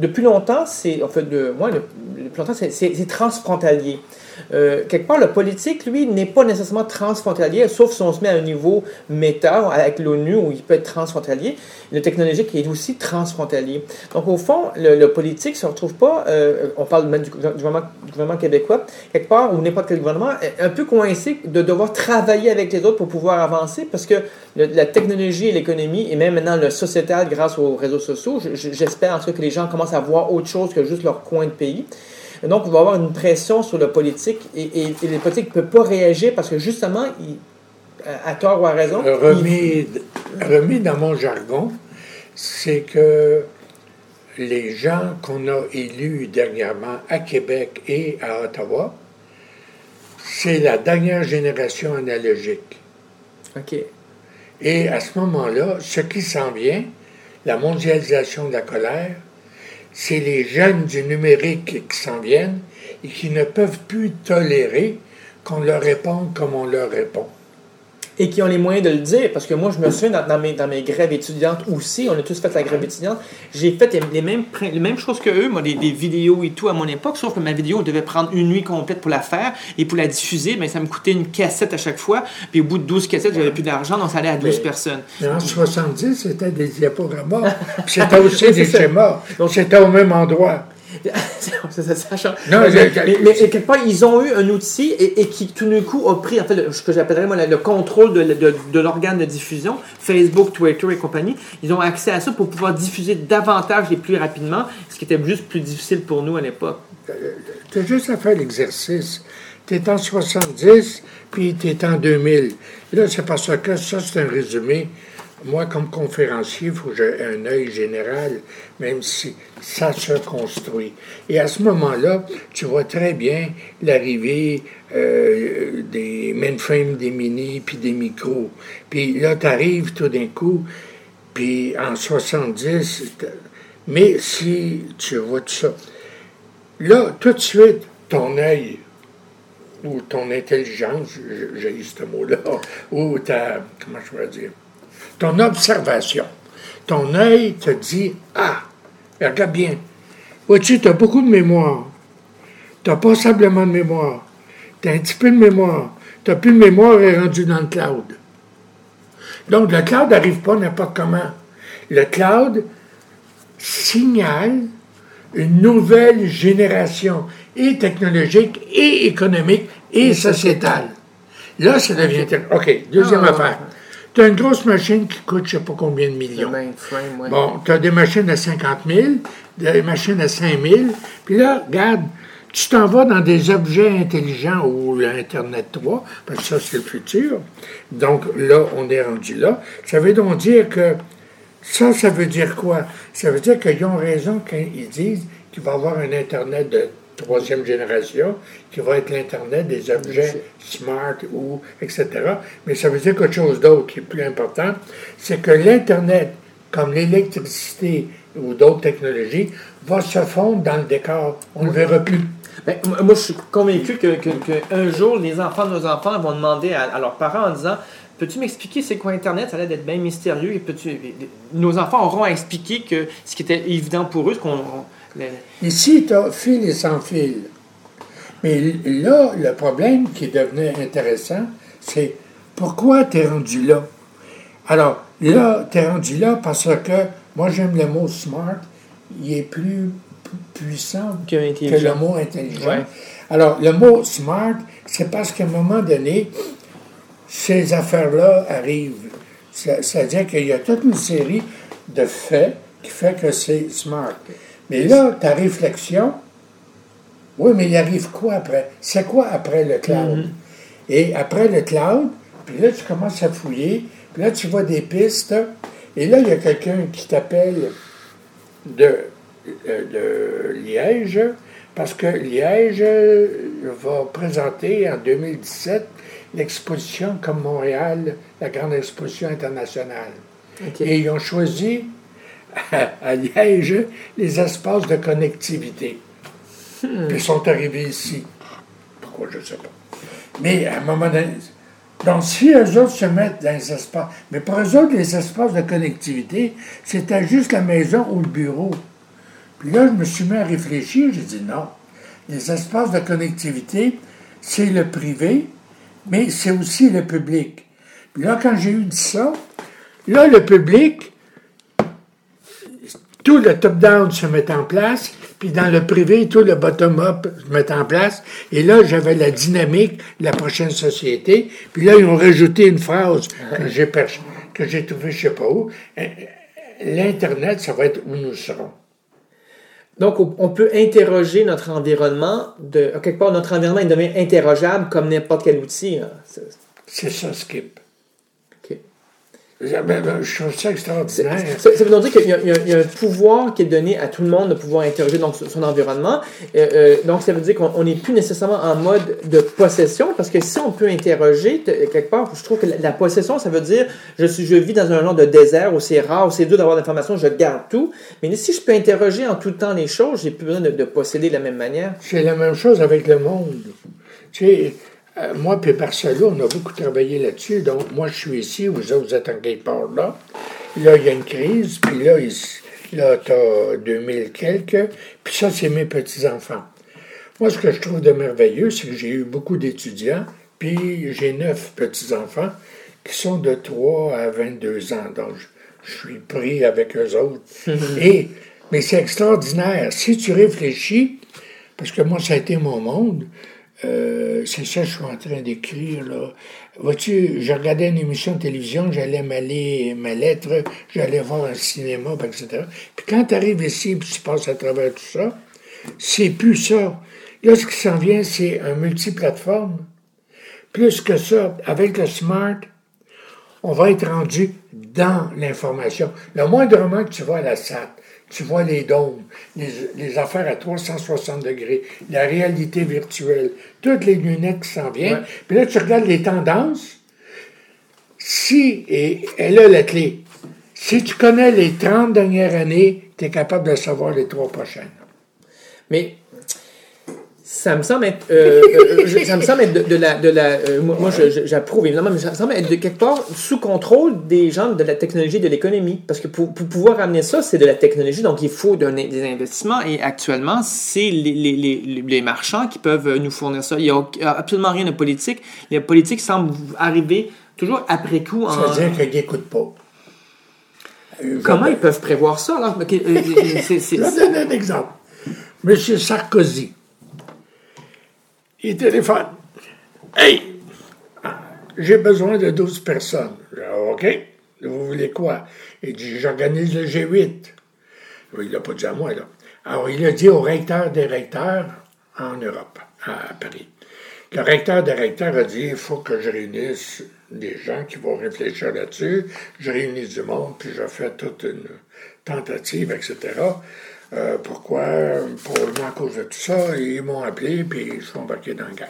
depuis longtemps, c'est en fait de moi, depuis longtemps, c'est transfrontalier. Euh, quelque part, le politique, lui, n'est pas nécessairement transfrontalier, sauf si on se met à un niveau méta avec l'ONU où il peut être transfrontalier. Le technologique est aussi transfrontalier. Donc, au fond, le, le politique ne se retrouve pas, euh, on parle même du, gouver- du gouvernement, québécois, quelque part, ou n'importe quel gouvernement, un peu coincé de devoir travailler avec les autres pour pouvoir avancer parce que la technologie et l'économie, et même maintenant le sociétal grâce aux réseaux sociaux, je- je- j'espère en tout cas que les gens commencent à voir autre chose que juste leur coin de pays. Et donc, il va y avoir une pression sur le politique et, et, et le politique ne peut pas réagir parce que justement, il- à tort ou à raison, il- Remis, remis dans mon jargon, c'est que les gens qu'on a élus dernièrement à Québec et à Ottawa, c'est la dernière génération analogique. OK. Et à ce moment-là, ce qui s'en vient, la mondialisation de la colère, c'est les jeunes du numérique qui s'en viennent et qui ne peuvent plus tolérer qu'on leur réponde comme on leur répond. Et qui ont les moyens de le dire. Parce que moi, je me souviens dans, dans mes, dans mes grèves étudiantes aussi, on a tous fait la grève étudiante, j'ai fait les, les mêmes, prin- les mêmes choses que eux, moi, des, des vidéos et tout à mon époque, sauf que ma vidéo, on devait prendre une nuit complète pour la faire et pour la diffuser, mais ça me coûtait une cassette à chaque fois. Puis au bout de 12 cassettes, j'avais plus d'argent, donc ça allait à 12 Mais- personnes. Mais en 70, c'était des diaporamas. Puis C'était aussi des schémas. Donc c'était au même endroit. ça-. Non, mais, je- mais- mais- mais quelque part, ils ont eu un outil et, et qui tout d'un coup a pris en fait ce que j'appellerais moi, le, le contrôle de, de- de l'organe de diffusion, Facebook, Twitter et compagnie. Ils ont accès à ça pour pouvoir diffuser davantage et plus rapidement, ce qui était juste plus difficile pour nous à l'époque. Tu as juste à faire l'exercice. Tu es en 70, puis tu es en 2000. Et là, c'est parce que ça, c'est un résumé. Moi, comme conférencier, il faut que j'ai un œil général, même si ça se construit. Et à ce moment-là, tu vois très bien l'arrivée euh, des mainframes, des mini, puis des micros. Puis là, tu arrives tout d'un coup, puis en 70, t'as- mais si tu vois tout ça, Là, tout de suite, ton œil ou ton intelligence, j'ai ce mot-là, ou ta, comment je pourrais dire, ton observation, ton œil te dit, ah, regarde bien, vois-tu, tu as beaucoup de mémoire, tu n'as pas simplement de mémoire, tu as un petit peu de mémoire, tu n'as plus de mémoire, est rendue dans le cloud. Donc, le cloud n'arrive pas n'importe comment. Le cloud signale une nouvelle génération et technologique et économique et sociétale. Là, ça devient... OK, deuxième Ah. affaire. Tu as une grosse machine qui coûte je ne sais pas combien de millions. mainframe, ouais. Bon, tu as des machines à 50 000, des machines à 5 000. Puis là, regarde, tu t'en vas dans des objets intelligents ou l'Internet 3, parce que ça, c'est le futur. Donc là, on est rendu là. Ça veut donc dire que ça, ça veut dire quoi? Ça veut dire qu'ils ont raison quand ils disent qu'il va y avoir un Internet de troisième génération, qui va être l'Internet des objets smart ou etc. Mais ça veut dire qu'autre chose d'autre qui est plus important, c'est que l'Internet, comme l'électricité ou d'autres technologies, va se fondre dans le décor. On ne le verra plus. Ben, moi, je suis convaincu que, que- jour, les enfants de nos enfants vont demander à, à leurs parents en disant Peux-tu m'expliquer c'est quoi Internet? Ça a l'air d'être bien mystérieux. Et peux-tu- Nos enfants auront à expliquer que ce qui était évident pour eux, ce qu'on. Ici, tu as fil et sans fil. Mais là, le problème qui devenait intéressant, c'est pourquoi tu es rendu là? Alors, là, tu es rendu là parce que moi, j'aime le mot smart. Il est plus pu- puissant Que le mot intelligent. Ouais. Alors, le mot smart, c'est parce qu'à un moment donné, ces affaires-là arrivent. C'est-à-dire qu'il y a toute une série de faits qui fait que c'est smart. Mais là, ta réflexion, oui, mais il arrive quoi après? C'est quoi après le cloud? Et après le cloud, puis là, tu commences à fouiller, puis là, tu vois des pistes, et là, il y a quelqu'un qui t'appelle de, euh, de Liège, parce que Liège va présenter en 2017 l'exposition comme Montréal, la grande exposition internationale. Et ils ont choisi à, Liège les espaces de connectivité. Puis ils sont arrivés ici. Pourquoi, je ne sais pas. Mais à un moment donné, donc si eux autres se mettent dans les espaces, mais pour eux autres, les espaces de connectivité, c'était juste la maison ou le bureau. Puis là, je me suis mis à réfléchir, j'ai dit non. les espaces de connectivité, c'est le privé, mais c'est aussi le public. Puis là, quand j'ai eu dit ça, là, le public, tout le top-down se met en place, puis dans le privé, tout le bottom-up se met en place. Et là, j'avais la dynamique de la prochaine société. Puis là, ils ont rajouté une phrase que j'ai, que j'ai trouvée je sais pas où. L'Internet, ça va être où nous serons. Donc, on peut interroger notre environnement. De, quelque part, notre environnement il devient interrogeable comme n'importe quel outil. Hein. C'est ça, Skip. Je trouve ça extraordinaire. Ça, veut dire qu'il y, a un pouvoir qui est donné à tout le monde de pouvoir interroger donc, son environnement. Euh, euh, donc, ça veut dire qu'on n'est plus nécessairement en mode de possession, parce que si on peut interroger, quelque part, je trouve que la, possession, ça veut dire je, suis, je vis dans un genre de désert où c'est rare, où c'est dur d'avoir l'information, je garde tout. Mais si je peux interroger en tout temps les choses, j'ai plus besoin de, de posséder de la même manière. C'est la même chose avec le monde. Tu sais, euh, moi et Barcelone, on a beaucoup travaillé là-dessus. Donc, moi, je suis ici, vous autres, vous êtes en quelque part là. Là, il y a une crise, puis là, là tu as 2000 quelques, puis ça, c'est mes petits-enfants. Moi, ce que je trouve de merveilleux, c'est que j'ai eu beaucoup d'étudiants, puis j'ai neuf petits-enfants qui sont de 3 à 22 ans. Donc, je, je suis pris avec eux autres. Et, mais c'est extraordinaire. Si tu réfléchis, parce que moi, ça a été mon monde, euh, c'est ça que je suis en train d'écrire. là. Vois-tu, je regardais une émission de télévision, j'allais m'aller ma lettre, j'allais voir un cinéma, etc. Puis quand tu arrives ici et tu passes à travers tout ça, c'est plus ça. Là, ce qui s'en vient, c'est un multiplateforme. Plus que ça, avec le smart, on va être rendu dans l'information. Le moindrement que tu vas à la SAT, tu vois les dômes, les, affaires à 360 degrés, la réalité virtuelle, toutes les lunettes qui s'en viennent. Puis là, tu regardes les tendances. Si, et elle a la clé, si tu connais les 30 dernières années, tu es capable de savoir les trois prochaines. Mais ça me semble être, euh, euh, ça me semble être de, la, de la euh, moi, j'approuve évidemment, mais ça me semble être de quelque part sous contrôle des gens de la technologie de l'économie. Parce que pour, pour, pouvoir amener ça, c'est de la technologie, donc il faut donner des investissements. Et actuellement, c'est les, les, les, les, marchands qui peuvent nous fournir ça. Il n'y a absolument rien de politique. Les politiques semblent arriver toujours après coup. Ça veut dire qu'ils n'écoutent pas. Comment ils peuvent prévoir ça? Alors? Je vais donner un exemple. Monsieur Sarkozy il téléphone. Hey, j'ai besoin de 12 personnes. OK, vous voulez quoi? Il dit, j'organise le G8. Il l'a pas dit à moi, là. Alors, il a dit au recteur des recteurs en Europe, à Paris. Le recteur des recteurs a dit, il faut que je réunisse des gens qui vont réfléchir là-dessus. Je réunis du monde, puis je fais toute une tentative, etc. Euh, pourquoi? Probablement à cause de tout ça. Ils m'ont appelé, puis ils sont embarqués dans le gang.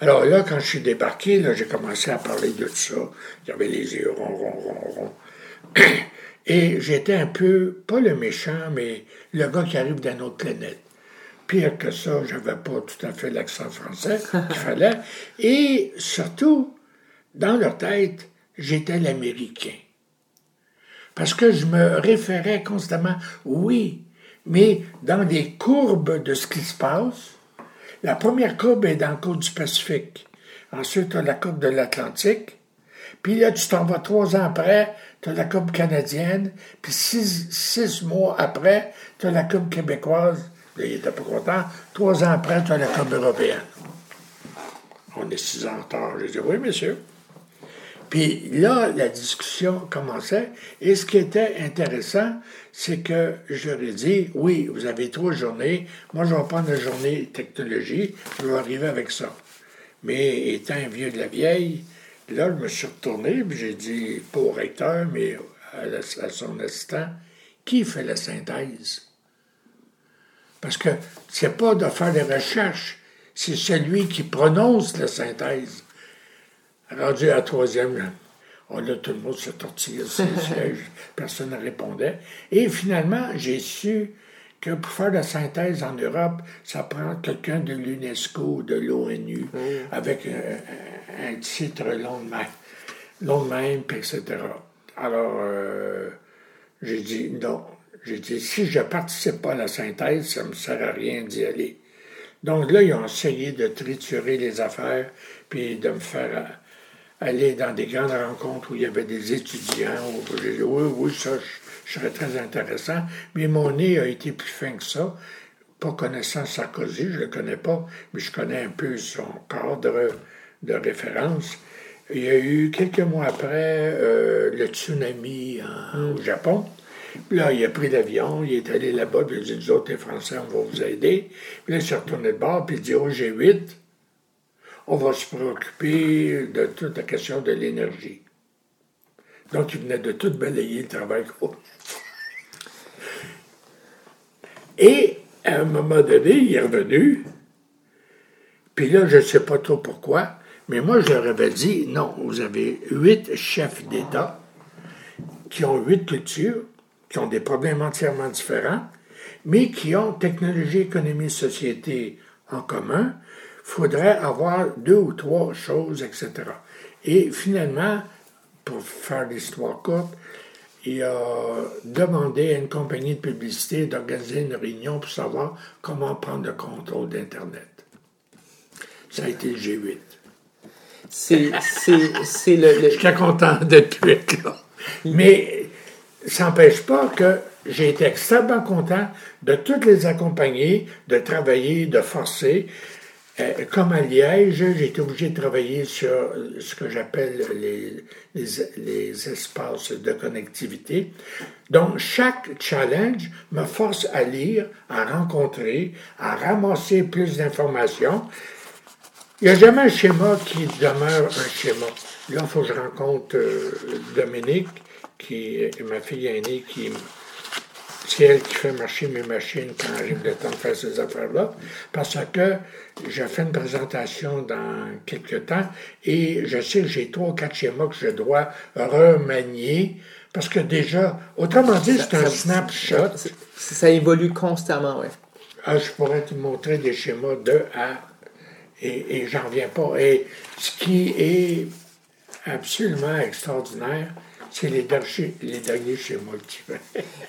Alors là, quand je suis débarqué, là, j'ai commencé à parler de tout ça. J'avais les yeux ronds, ronds, ronds, ronds. Et j'étais un peu, pas le méchant, mais le gars qui arrive d'une autre planète. Pire que ça, j'avais pas tout à fait l'accent français qu'il fallait. Et surtout, dans leur tête, j'étais l'Américain. Parce que je me référais constamment, oui, mais dans les courbes de ce qui se passe, la première courbe est dans le cours du Pacifique. Ensuite, tu as la courbe de l'Atlantique. Puis là, tu t'en vas trois ans après, tu as la courbe canadienne. Puis six, mois après, tu as la courbe québécoise. Là, il était pas content. Trois ans après, tu as la courbe européenne. On est six ans en retard. J'ai dit, oui, monsieur. Puis là, la discussion commençait. Et ce qui était intéressant, c'est que je leur ai dit, oui, vous avez trois journées. Moi, je vais prendre la journée technologie. Je vais arriver avec ça. Mais étant vieux de la vieille, là, je me suis retourné, puis j'ai dit, pas au recteur, mais à, son assistant, qui fait la synthèse? Parce que c'est pas de faire des recherches, c'est celui qui prononce la synthèse. Rendu à la troisième, on a tout le monde se tortillait sur personne ne répondait. Et finalement, j'ai su que pour faire la synthèse en Europe, ça prend quelqu'un de l'UNESCO, de l'ONU, avec un, titre long de même, long de même, etc. Alors, euh, j'ai dit non. J'ai dit, si je ne participe pas à la synthèse, ça ne me sert à rien d'y aller. Donc là, ils ont essayé de triturer les affaires, puis de me faire aller dans des grandes rencontres où il y avait des étudiants. Où j'ai dit, oui, oui, ça, je, serais très intéressant. Mais mon nez a été plus fin que ça. Pas connaissant Sarkozy, je ne le connais pas, mais je connais un peu son cadre de référence. Il y a eu quelques mois après euh, le tsunami au Japon. Puis là, il a pris l'avion, il est allé là-bas, puis il a dit Nous autres, les Français, on va vous aider. Puis là, il s'est retourné de bord, puis il dit Au G8, on va se préoccuper de toute la question de l'énergie. Donc, il venait de tout balayer le travail Et à un moment donné, il est revenu. Puis là, je ne sais pas trop pourquoi, mais moi, je leur avais dit non, vous avez huit chefs d'État qui ont huit cultures, qui ont des problèmes entièrement différents, mais qui ont technologie, économie, société en commun. Faudrait avoir deux ou trois choses, etc. Et finalement, pour faire l'histoire courte, il a demandé à une compagnie de publicité d'organiser une réunion pour savoir comment prendre le contrôle d'Internet. Ça a été le G8. C'est, c'est, le, Je suis content d'être là. Mais ça n'empêche pas que j'ai été extrêmement content de toutes les accompagner, de travailler, de forcer. Euh, comme à Liège, j'ai été obligé de travailler sur ce que j'appelle les, les, espaces de connectivité. Donc, chaque challenge me force à lire, à rencontrer, à ramasser plus d'informations. Il n'y a jamais un schéma qui demeure un schéma. Là, il faut que je rencontre euh, Dominique, qui ma fille aînée, qui c'est elle qui fait marcher mes machines quand arrive le temps de faire ces affaires-là, parce que j'ai fait une présentation dans quelques temps et je sais que j'ai trois ou quatre schémas que je dois remanier, parce que déjà, autrement dit, c'est un snapshot. Ça, évolue constamment, oui. Ah, je pourrais te montrer des schémas de à et, et j'en reviens pas. Et ce qui est absolument extraordinaire, c'est les derniers, les derniers chez moi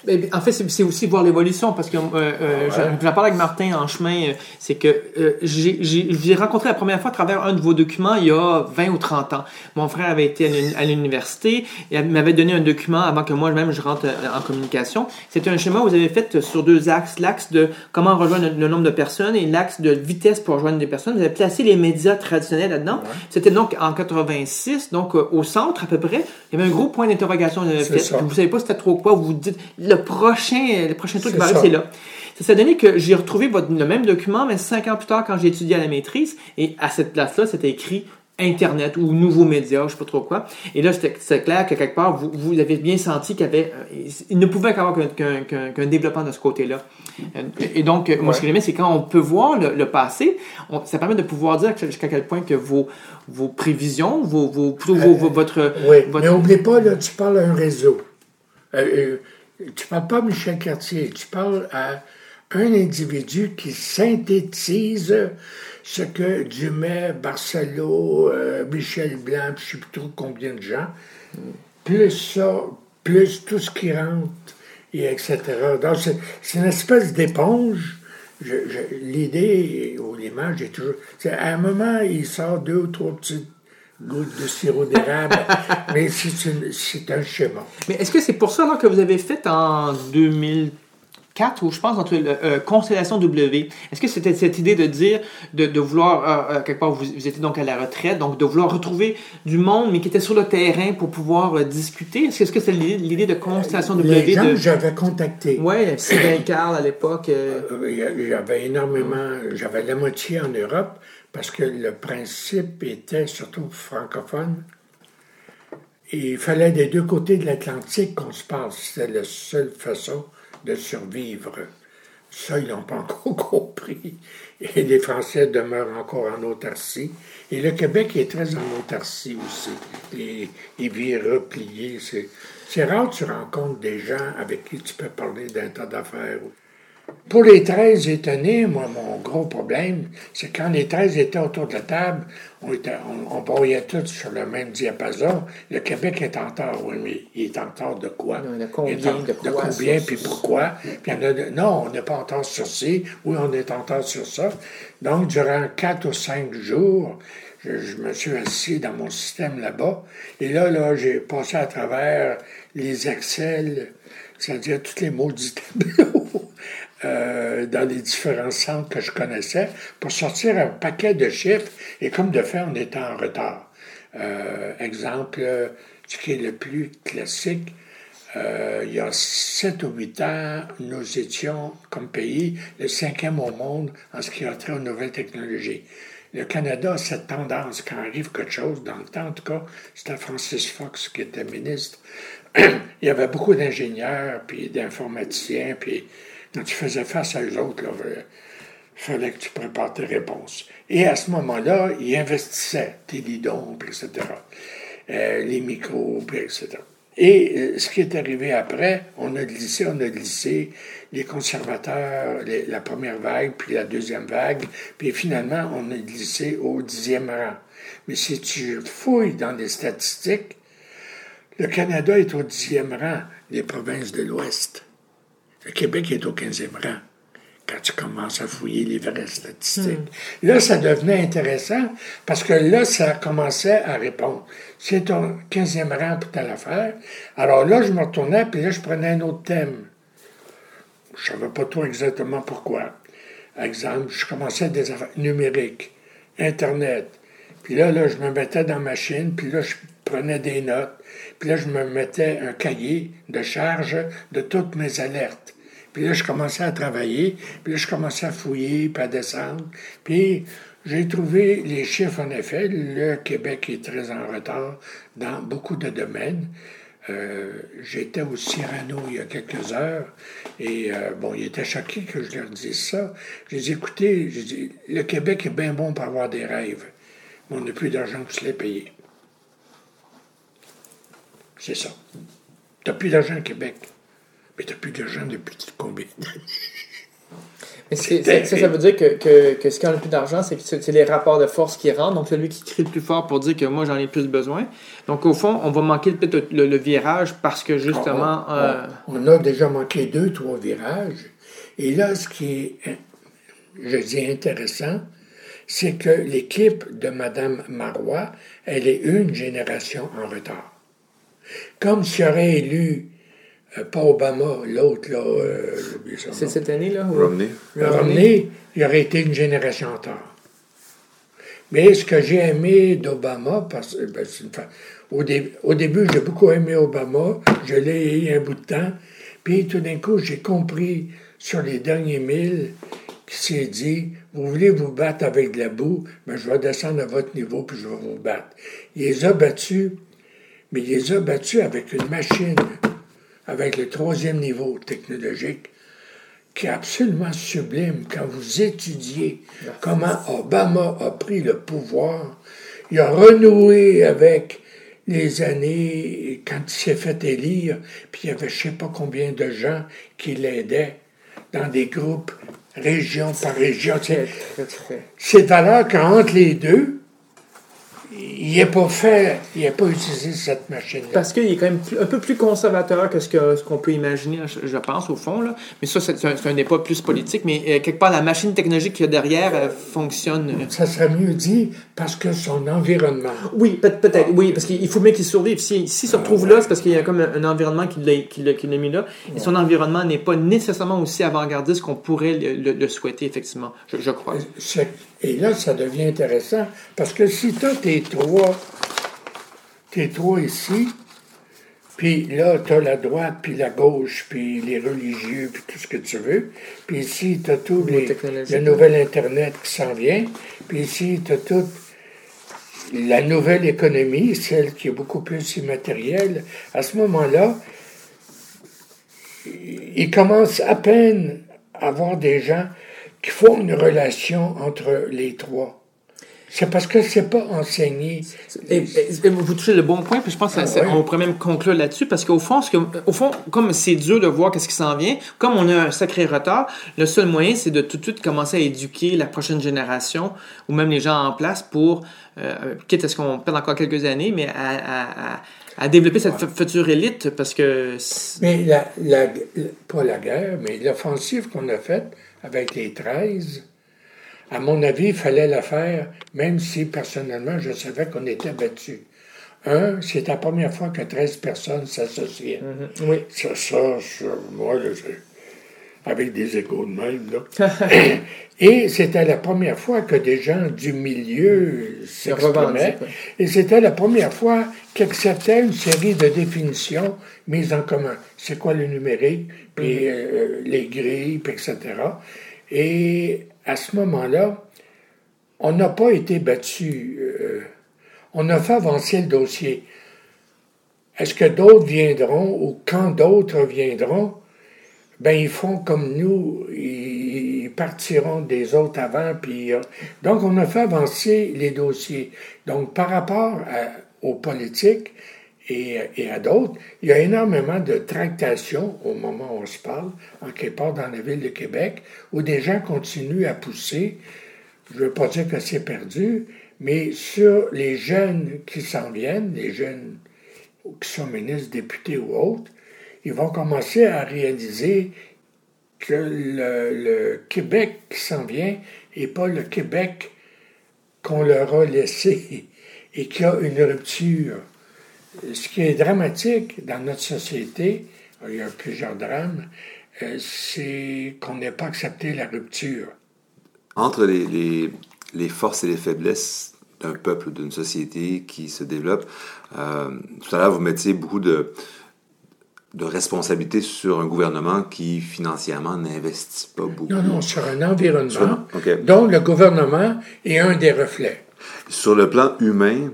Mais, en fait, c'est aussi voir l'évolution parce que euh, euh, ah j'en parle avec Martin en chemin, euh, c'est que euh, j'ai rencontré la première fois à travers un de vos documents il y a 20 ou 30 ans. Mon frère avait été à l'université et m'avait donné un document avant que moi-même je rentre en communication. C'était un schéma que vous avez fait sur deux axes, l'axe de comment rejoindre le, nombre de personnes et l'axe de vitesse pour rejoindre des personnes. Vous avez placé les médias traditionnels là-dedans. C'était donc en 86, donc au centre à peu près. Il y avait un gros point d'interrogation. Vous savez pas c'était trop quoi. Vous vous dites, le prochain, le prochain truc qui va arriver, c'est là. Ça s'est donné que j'ai retrouvé votre, le même document, mais cinq ans plus tard, quand j'ai étudié à la maîtrise, et à cette place-là, c'était écrit Internet ou nouveaux médias, je sais pas trop quoi. Et là, c'est clair que quelque part, vous, vous avez bien senti qu'il avait, euh, il ne pouvait qu'avoir qu'un développement de ce côté-là. Euh, et donc, moi, ce que j'aimais, c'est quand on peut voir le, passé, ça permet de pouvoir dire jusqu'à quel point que vos, vos prévisions, vos, vos, plutôt vos, euh, votre, Oui, mais n'oublie pas, là, tu parles à un réseau. Euh, tu parles pas à Michel Cartier, tu parles à un individu qui synthétise ce que Dumais, Barcelo, euh, Michel Blanc, je ne sais plus trop combien de gens, plus ça, plus tout ce qui rentre, et etc. Donc, c'est une espèce d'éponge. L'idée ou l'image j'ai toujours. À un moment, il sort deux ou trois petites gouttes de sirop d'érable, mais c'est un schéma. Mais est-ce que c'est pour ça que vous avez fait en 2000 4 ou je pense entre euh, Constellation W. Est-ce que c'était cette idée de dire, de, de vouloir, euh, euh, quelque part, vous, vous, étiez donc à la retraite, donc de vouloir retrouver du monde, mais qui était sur le terrain pour pouvoir discuter? Est-ce que c'est l'idée de Constellation W? Les gens que j'avais contactés. Oui, Sylvain Carl à l'époque. J'avais énormément, j'avais la moitié en Europe, parce que le principe était surtout francophone. il fallait des deux côtés de l'Atlantique qu'on se parle. C'était la seule façon de survivre. Ça, ils n'ont pas encore compris. Et les Français demeurent encore en autarcie. Et le Québec est très en autarcie aussi. Et il vit replié. C'est rare que tu rencontres des gens avec qui tu peux parler d'un tas d'affaires. Pour les 13 étonnés, moi, mon gros problème, c'est quand les 13 étaient autour de la table, on, était, on, on broyait tous sur le même diapason. Le Québec est en retard. Oui, mais il est en retard de quoi? Non, de combien, Il est en- de quoi, combien, ça, puis pourquoi? Puis a de- non, on n'est pas en retard sur ci. Oui, on est en retard sur ça. Donc, durant quatre ou cinq jours, je, je me suis assis dans mon système là-bas. Et là, là, j'ai passé à travers les Excel, c'est-à-dire tous les maudits tableaux euh, dans les différents centres que je connaissais pour sortir un paquet de chiffres. Et comme de fait, on était en retard. Euh, exemple, euh, ce qui est le plus classique, il y a 7 ou 8 ans, nous étions, comme pays, le cinquième au monde en ce qui a trait aux nouvelles technologies. Le Canada a cette tendance, quand arrive quelque chose, dans le temps en tout cas, c'était Francis Fox qui était ministre, il y avait beaucoup d'ingénieurs, puis d'informaticiens, puis quand tu faisais face à eux autres, il fallait que tu prépares tes réponses. Et à ce moment-là, ils investissaient, tes lidons, etc., euh, les micros, etc. Et euh, ce qui est arrivé après, on a glissé, on a glissé, les conservateurs, la première vague, puis la deuxième vague, puis finalement, on a glissé au dixième rang. Mais si tu fouilles dans les statistiques, le Canada est au dixième rang des provinces de l'Ouest. Le Québec est au quinzième rang quand tu commences à fouiller les vraies statistiques. Là, ça devenait intéressant parce que là, ça commençait à répondre. C'est ton 15e rang pour telle affaire. Alors là, je me retournais, puis là, je prenais un autre thème. Je ne savais pas trop exactement pourquoi. Exemple, je commençais des affaires numériques, Internet. Puis là, là, je me mettais dans ma machine, puis là, je prenais des notes. Puis là, je me mettais un cahier de charge de toutes mes alertes. Puis là, je commençais à travailler, puis là, je commençais à fouiller, puis à descendre. Puis j'ai trouvé les chiffres, en effet. Le Québec est très en retard dans beaucoup de domaines. Euh, J'étais au Cyrano il y a quelques heures et euh, bon, il était choqué que je leur dise ça. J'ai dit, écoutez, le Québec est bien bon pour avoir des rêves, mais on n'a plus d'argent pour se les payer. C'est ça. Tu n'as plus d'argent au Québec, mais tu n'as plus d'argent depuis combien? Mais c'est- c'est- ça, ça veut dire que, que, que ce qui a le plus d'argent, c'est c'est les rapports de force qui rentrent. Donc, celui qui crie le plus fort pour dire que moi, j'en ai plus besoin. Donc, au fond, on va manquer peut-être le, le virage parce que justement. On- euh, on, on a déjà manqué deux, trois virages. Et là, ce qui est, je dis, intéressant, c'est que l'équipe de Mme Marois, elle est une génération en retard. Comme s'il aurait élu, euh, pas Obama, l'autre, là, euh, j'ai oublié son c'est cette année, là? où- Romney. Le Romney, il aurait été une génération en retard. Mais ce que j'ai aimé d'Obama, parce que ben, c'est une fa- au, dé- au début, j'ai beaucoup aimé Obama, je l'ai eu un bout de temps, puis tout d'un coup, j'ai compris sur les derniers milles qu'il s'est dit, vous voulez vous battre avec de la boue, mais je vais descendre à votre niveau, puis je vais vous battre. Il les a battus, mais il les a battus avec une machine, avec le troisième niveau technologique, qui est absolument sublime quand vous étudiez comment Obama a pris le pouvoir. Il a renoué avec les années quand il s'est fait élire, puis il y avait je ne sais pas combien de gens qui l'aidaient dans des groupes, région par région. C'est- valeur qu'entre les deux, il n'est pas fait, il n'a pas utilisé cette machine-là. Parce qu'il est quand même un peu plus conservateur que ce qu'on peut imaginer, je, pense, au fond. Là. Mais ça, c'est un, un débat plus politique. Mais euh, quelque part, la machine technologique qu'il y a derrière euh, fonctionne. euh, Ça serait mieux dit parce que son environnement. Oui, peut- peut-être, oui, parce qu'il faut bien qu'il survive. S'il si, se retrouve là, c'est parce qu'il y a comme un, un environnement qui l'a mis là. Et son environnement n'est pas nécessairement aussi avant-gardiste qu'on pourrait le, le- le souhaiter, effectivement. Je, je crois. Et là, ça devient intéressant parce que si tu as tes trois, tes trois ici, puis là, tu as la droite, puis la gauche, puis les religieux, puis tout ce que tu veux, puis ici, tu as tout les, le nouvel Internet qui s'en vient, puis ici, tu as toute la nouvelle économie, celle qui est beaucoup plus immatérielle. À ce moment-là, il commence à peine à avoir des gens qui font une relation entre les trois. C'est parce que c'est pas enseigné. Et, et- et vous touchez le bon point, puis je pense Ah, qu'on ouais. pourrait même conclure là-dessus, parce qu'au fond, ce que, au fond, comme c'est dur de voir qu'est-ce qui s'en vient, comme on a un sacré retard, le seul moyen, c'est de tout de suite commencer à éduquer la prochaine génération, ou même les gens en place pour, euh, quitte à ce qu'on perde encore quelques années, mais à, à- à- à développer cette future élite, parce que... Mais la, la- pas la guerre, mais l'offensive qu'on a faite avec les 13, à mon avis, il fallait la faire, même si personnellement, je savais qu'on était battus. Un, c'est la première fois que 13 personnes s'associaient. Oui. Ça, ça, moi, là, avec des échos de même, là. Et c'était la première fois que des gens du milieu s'exprimaient. Et c'était la première fois qu'ils acceptaient une série de définitions mises en commun. C'est quoi le numérique, puis euh, les grilles, puis etc. Et à ce moment-là, on n'a pas été battu. euh, on a fait avancer le dossier. Est-ce que d'autres viendront ou quand d'autres viendront, ben ils font comme nous, ils, partiront des autres avant. Euh, donc, on a fait avancer les dossiers. Donc, par rapport aux politiques et, et à d'autres, il y a énormément de tractations au moment où on se parle, en quelque part dans la ville de Québec, où des gens continuent à pousser. Je ne veux pas dire que c'est perdu, mais sur les jeunes qui s'en viennent, les jeunes qui sont ministres, députés ou autres, ils vont commencer à réaliser que le, Québec qui s'en vient n'est pas le Québec qu'on leur a laissé et qu'il y a une rupture. Ce qui est dramatique dans notre société, il y a plusieurs drames, euh, c'est qu'on n'ait pas accepté la rupture. entre les, forces et les faiblesses d'un peuple d'une société qui se développe, euh, tout à l'heure, vous mettiez beaucoup de, de responsabilités sur un gouvernement qui, financièrement, n'investit pas beaucoup. Non, non, sur un environnement Sur- dont le gouvernement est un des reflets. Sur le plan humain,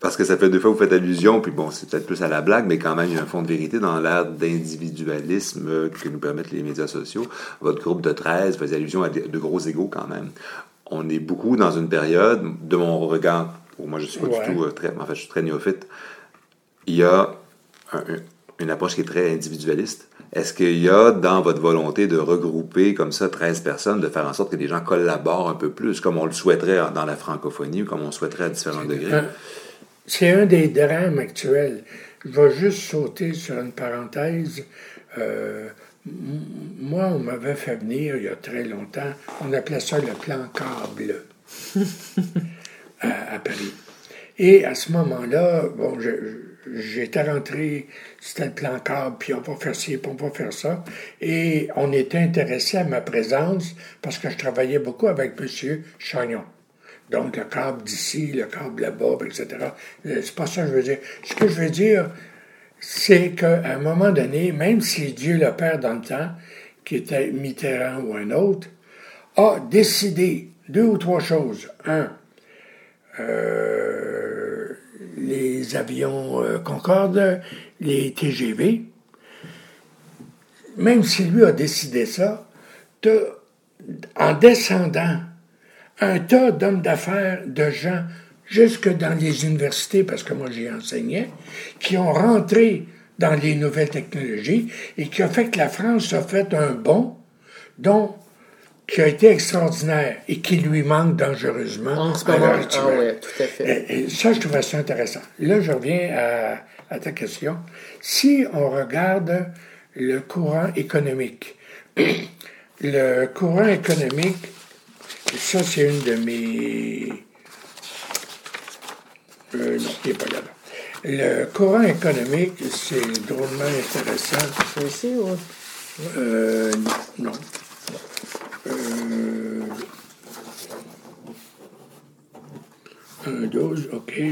parce que ça fait deux fois que vous faites allusion, puis bon, c'est peut-être plus à la blague, mais quand même, il y a un fond de vérité dans l'ère d'individualisme que nous permettent les médias sociaux. Votre groupe de 13 faisait allusion à de, gros égaux quand même. On est beaucoup dans une période, de mon regard, où moi je suis pas Ouais. du tout euh, très, en fait, je suis très néophyte, il y a un- un- une approche qui est très individualiste. Est-ce qu'il y a dans votre volonté de regrouper comme ça 13 personnes, de faire en sorte que les gens collaborent un peu plus, comme on le souhaiterait dans la francophonie ou comme on souhaiterait à différents degrés? C'est un des drames actuels. Je vais juste sauter sur une parenthèse. Euh, moi, on m'avait fait venir il y a très longtemps, on appelait ça le plan câble à, à Paris. Et à ce moment-là, bon, j'étais rentré, c'était le plan câble, puis on va faire ci, puis on va faire ça. Et on était intéressé à ma présence parce que je travaillais beaucoup avec M. Chagnon. Donc, le câble d'ici, le câble là-bas, etc. Euh, C'est pas ça que je veux dire. Ce que je veux dire, c'est qu'à un moment donné, même si Dieu le Père dans le temps, qui était Mitterrand ou un autre, a décidé deux ou trois choses. Un, euh, les avions euh, Concorde, les TGV, même si lui a décidé ça, en descendant un tas d'hommes d'affaires, de gens, jusque dans les universités, parce que moi j'y enseignais, qui ont rentré dans les nouvelles technologies et qui a fait que la France a fait un bond dont qui a été extraordinaire et qui lui manque dangereusement En ce moment, ah ouais, tout à fait. Et- et ça, je trouvais ça intéressant. Là, je reviens à, à ta question. Si on regarde le courant économique, le courant économique, ça, c'est une de mes... Euh, non, il n'est pas là-bas. Le courant économique, c'est drôlement intéressant. C'est ici ou... Euh, non. Euh, un 12, OK.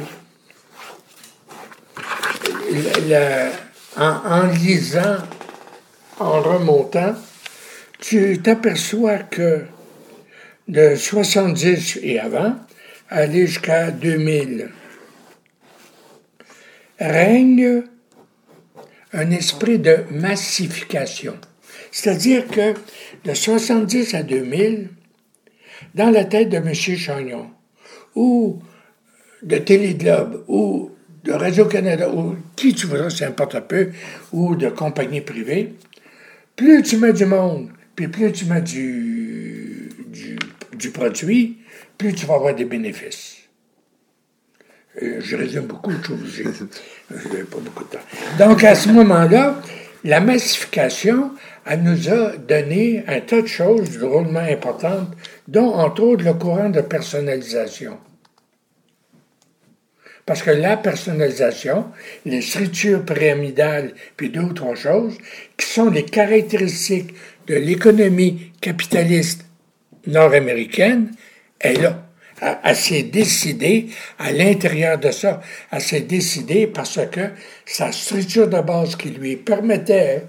En lisant, en remontant, tu t'aperçois que de 70 et avant, aller jusqu'à 2000, règne un esprit de massification. C'est-à-dire que de 70 à 2000, dans la tête de M. Chagnon, ou de Téléglobe, ou de Radio-Canada, ou qui tu voudras, c'est importe peu, ou de compagnies privées, plus tu mets du monde, puis plus tu mets du, du, du produit, plus tu vas avoir des bénéfices. Euh, je résume beaucoup, suis obligé. Je n'ai pas beaucoup de temps. Donc, à ce moment-là, la massification, elle nous a donné un tas de choses drôlement importantes, dont, entre autres, le courant de personnalisation. Parce que la personnalisation, les structures pyramidales, puis d'autres choses, qui sont les caractéristiques de l'économie capitaliste nord-américaine, est là. Elle, s'est décidée à l'intérieur de ça. Elle s'est décidée parce que sa structure de base qui lui permettait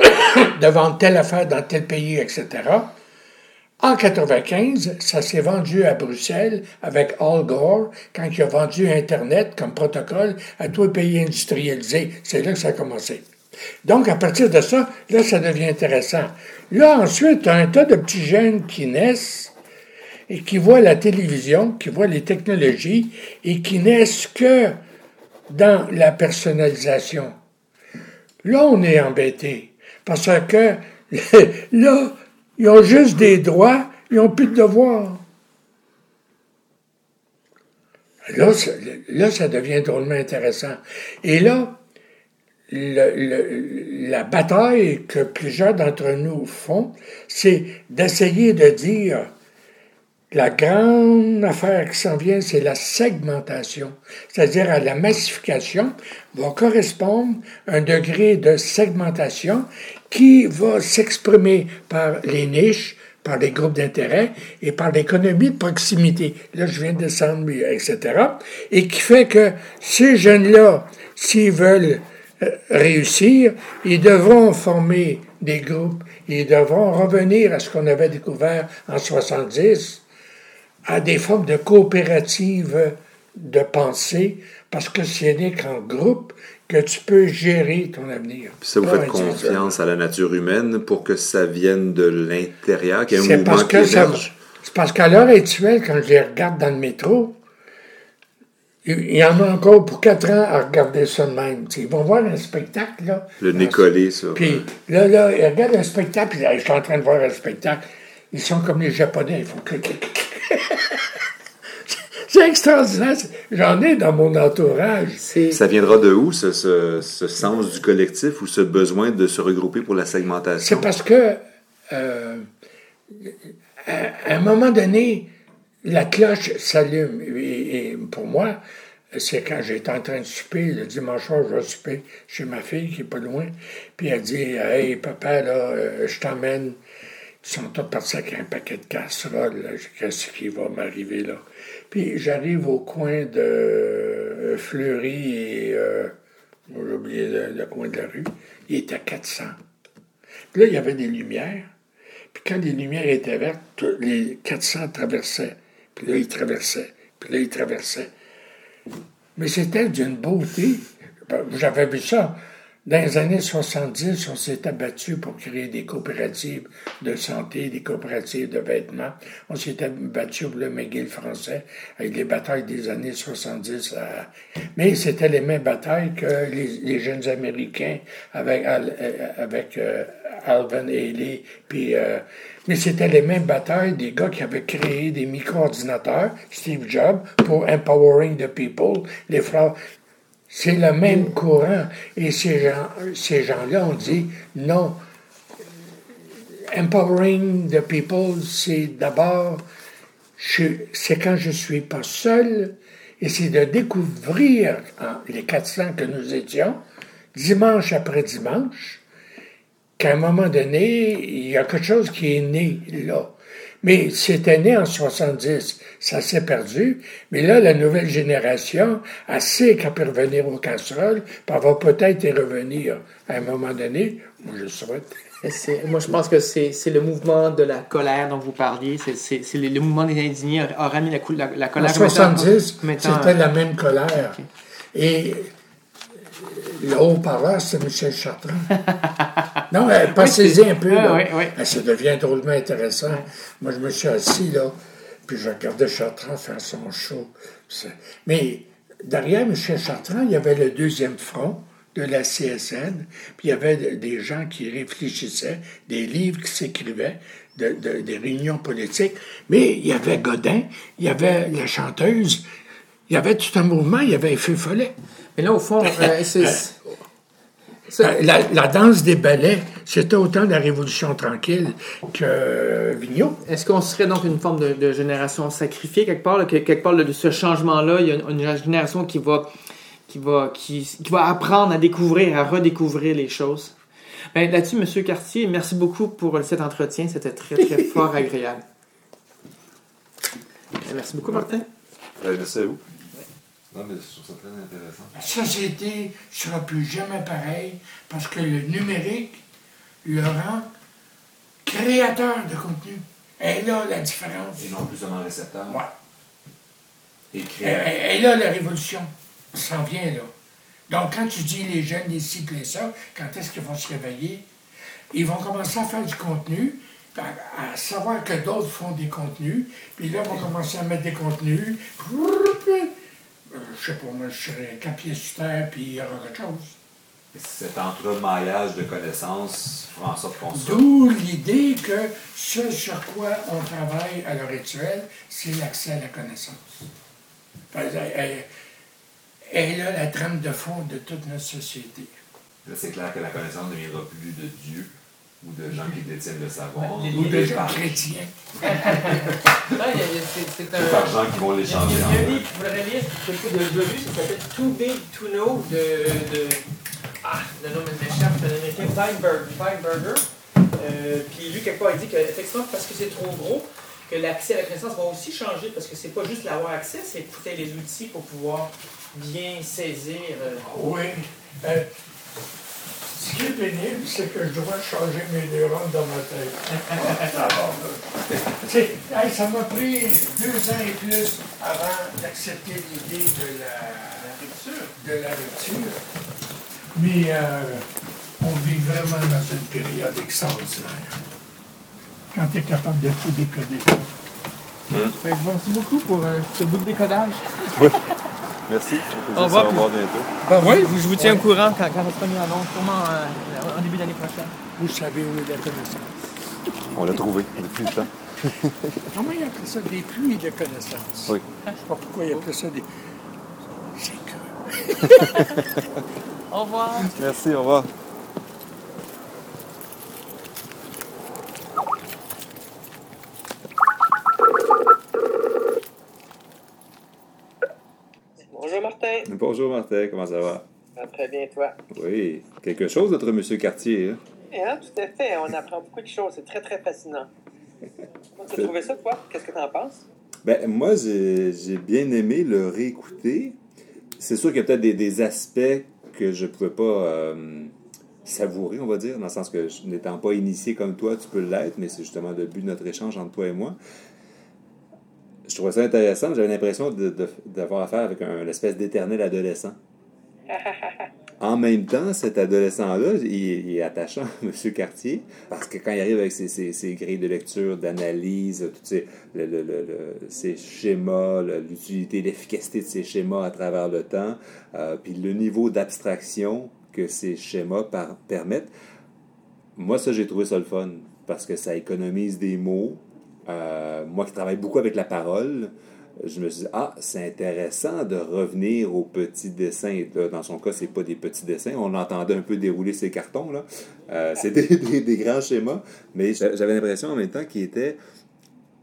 de vendre telle affaire dans tel pays, etc. En 95, ça s'est vendu à Bruxelles avec Al Gore quand il a vendu Internet comme protocole à tous les pays industrialisés. C'est là que ça a commencé. Donc, à partir de ça, là, ça devient intéressant. Là, ensuite, un tas de petits jeunes qui naissent et qui voient la télévision, qui voient les technologies et qui naissent que dans la personnalisation. Là, on est embêté parce que là, ils ont juste des droits, ils n'ont plus de devoirs. Là, là, ça devient drôlement intéressant. Et là, la bataille que plusieurs d'entre nous font, c'est d'essayer de dire la grande affaire qui s'en vient, c'est la segmentation, c'est-à-dire à la massification va correspondre un degré de segmentation qui va s'exprimer par les niches, par les groupes d'intérêt et par l'économie de proximité. Là, je viens de descendre, etc. Et qui fait que ces jeunes-là, s'ils veulent euh, réussir, ils devront former des groupes, ils devront revenir à ce qu'on avait découvert en 70, à des formes de coopératives de pensée, parce que ce n'est qu'en groupe que tu peux gérer ton avenir. Puis ça, vous faites confiance à la nature humaine pour que ça vienne de l'intérieur, qu'il y ait un mouvement parce que C'est parce qu'à l'heure actuelle, quand je les regarde dans le métro, il y en a encore pour quatre ans à regarder ça de même. ils vont voir un spectacle, là. Le nez collé, ça. Puis là, là, ils regardent un spectacle, puis je suis en train de voir un spectacle. Ils sont comme les Japonais, ils font C'est extraordinaire. J'en ai dans mon entourage. Ça viendra de où, ce, ce, sens du collectif ou ce besoin de se regrouper pour la segmentation? C'est parce que, euh, à, un moment donné, la cloche s'allume. Et, pour moi, c'est quand j'étais en train de souper, le dimanche soir, je vais souper chez ma fille qui est pas loin. Puis elle dit Hey, papa, là, euh, je t'emmène ils sont tous partis avec un paquet de casseroles. Qu'est-ce qui va m'arriver là? Puis j'arrive au coin de euh, Fleury et. Euh, j'ai oublié le, coin de la rue. Il était à 400. Puis là, il y avait des lumières. Puis quand les lumières étaient vertes, les 400 traversaient. Puis là, ils traversaient. Puis là, ils traversaient. Mais c'était d'une beauté. J'avais vu ça dans les années 70, on s'est abattu pour créer des coopératives de santé, des coopératives de vêtements. On s'est abattu pour le McGill français avec les batailles des années 70. Mais c'était les mêmes batailles que les, jeunes Américains avec, euh, euh, Alvin Ailey. Puis, euh, mais c'était les mêmes batailles des gars qui avaient créé des micro-ordinateurs, Steve Jobs, pour Empowering the People, les c'est le même courant. Et ces, gens, ces gens-là ont dit non. Empowering the people, c'est d'abord, c'est quand je suis pas seul, et c'est de découvrir, les 400 que nous étions, dimanche après dimanche, qu'à un moment donné, il y a quelque chose qui est né là. Mais c'était né en 70, ça s'est perdu. Mais là, la nouvelle génération, elle sait qu'elle peut revenir aux casseroles, puis elle va peut-être y revenir à un moment donné. Moi, je souhaite. Moi, je pense que c'est le mouvement de la colère dont vous parliez. C'est le, le, mouvement des indignés a, ramené la, la, colère. En 70, c'était la même colère. Et le haut-parleur, c'est Michel Chartrand. non, passez-y un peu. Là. Ah, ça devient drôlement intéressant. Moi, je me suis assis, là. Puis je regardais Chartrand faire son show. Mais derrière M. Chartrand, il y avait le deuxième front de la CSN, puis il y avait de- des gens qui réfléchissaient, des livres qui s'écrivaient, de- de- des réunions politiques. Mais il y avait Godin, il y avait la chanteuse, il y avait tout un mouvement, il y avait Feu Follet. Mais là, au fond, euh, c'est. Euh, La, la danse des ballets, c'était autant la Révolution tranquille que Vigneault. Est-ce qu'on serait donc une forme de, de génération sacrifiée quelque part, là, que- quelque part là, de ce changement-là, il y a une, une génération qui va, qui va, qui, qui va apprendre à découvrir, à redécouvrir les choses? Ben, là-dessus, Monsieur Cartier, merci beaucoup pour cet entretien. C'était très, très fort agréable. Ben, Merci beaucoup, Martin. Euh, merci à vous. Non, mais je trouve ça très intéressant. La société ne sera plus jamais pareille parce que le numérique le rend créateur de contenu. Et là, la différence. Et non plus seulement récepteur. Ouais. Et Et, créateur. et- et là, la révolution s'en vient, là. Donc, quand tu dis les jeunes, les cycles et ça, quand est-ce qu'ils vont se réveiller? Ils vont commencer à faire du contenu, à, à savoir que d'autres font des contenus, puis là, ils vont commencer à mettre des contenus. Euh, je sais pas, moi, je serais quatre pieds sur terre, puis il y aura autre chose. Cet entremaillage de connaissances fera en sorte qu'on. D'où l'idée que ce sur quoi on travaille à l'heure actuelle, c'est l'accès à la connaissance. Elle, elle est là la trame de fond de toute notre société. Là, c'est clair que la connaissance ne viendra plus de Dieu ou de gens qui détiennent le savoir. Ouais, Ou les- de les- a- c'est- Par gens qui vont l'échanger il y a un livre je voudrais lire, que j'ai déjà vu, ça s'appelle Too Big to Know de. de ah, le nom m'échappe, c'est un américain, Feinberg, Feinberger. Euh, puis lui, quelque part, il dit qu'effectivement, parce que c'est trop gros, que l'accès à la connaissance va aussi changer, parce que c'est pas juste l'avoir accès, c'est écouter les outils pour pouvoir bien saisir. euh, Oui. Euh, ce qui est pénible, c'est que je dois changer mes neurones dans ma tête. Hey, ça m'a pris deux ans et plus avant d'accepter l'idée de la rupture. De la rupture. Mais euh, on vit vraiment dans une période extraordinaire. Quand tu es capable de tout décoder. Fait que merci beaucoup pour euh, ce bout de décodage. Merci. Au revoir, Au revoir bientôt. Ben oui, je vous tiens au courant quand, quand ça sera mis en sûrement euh, en début d'année prochaine. Vous savez où est la connaissance. On l'a trouvé depuis le temps. Comment ils appellent ça des pluies de connaissances? Oui. Je sais pas pourquoi ils appellent ça des. C'est que. Au revoir. Merci, au revoir. Bonjour Martin. Bonjour Martin, comment ça va? Ah, très bien, toi? Oui, quelque chose notre Monsieur Cartier. Hein? Et, hein, tout à fait, on apprend beaucoup de choses, c'est très très fascinant. Comment tu as trouvé ça, toi? Qu'est-ce que tu en penses? Ben, moi, j'ai bien aimé le réécouter. C'est sûr qu'il y a peut-être des, des aspects que je ne pouvais pas euh, savourer, on va dire, dans le sens que n'étant pas initié comme toi, tu peux l'être, mais c'est justement le but de notre échange entre toi et moi. Je trouvais ça intéressant. J'avais l'impression d'avoir affaire avec un une espèce d'éternel adolescent. En même temps, cet adolescent-là, il, il est attachant, M. Cartier, parce que quand il arrive avec ses, ses- ses grilles de lecture, d'analyse, tous ces, le- le- le- ces schémas, l'utilité, l'efficacité de ces schémas à travers le temps, euh, puis le niveau d'abstraction que ces schémas par- permettent, moi, ça, j'ai trouvé ça le fun, parce que ça économise des mots. Euh, moi qui travaille beaucoup avec la parole, je me suis dit, ah, c'est intéressant de revenir aux petits dessins. Dans son cas, c'est pas des petits dessins. On entendait un peu dérouler ses cartons. là. Euh, c'est des, des- des grands schémas. Mais j'a- j'avais l'impression en même temps qu'il était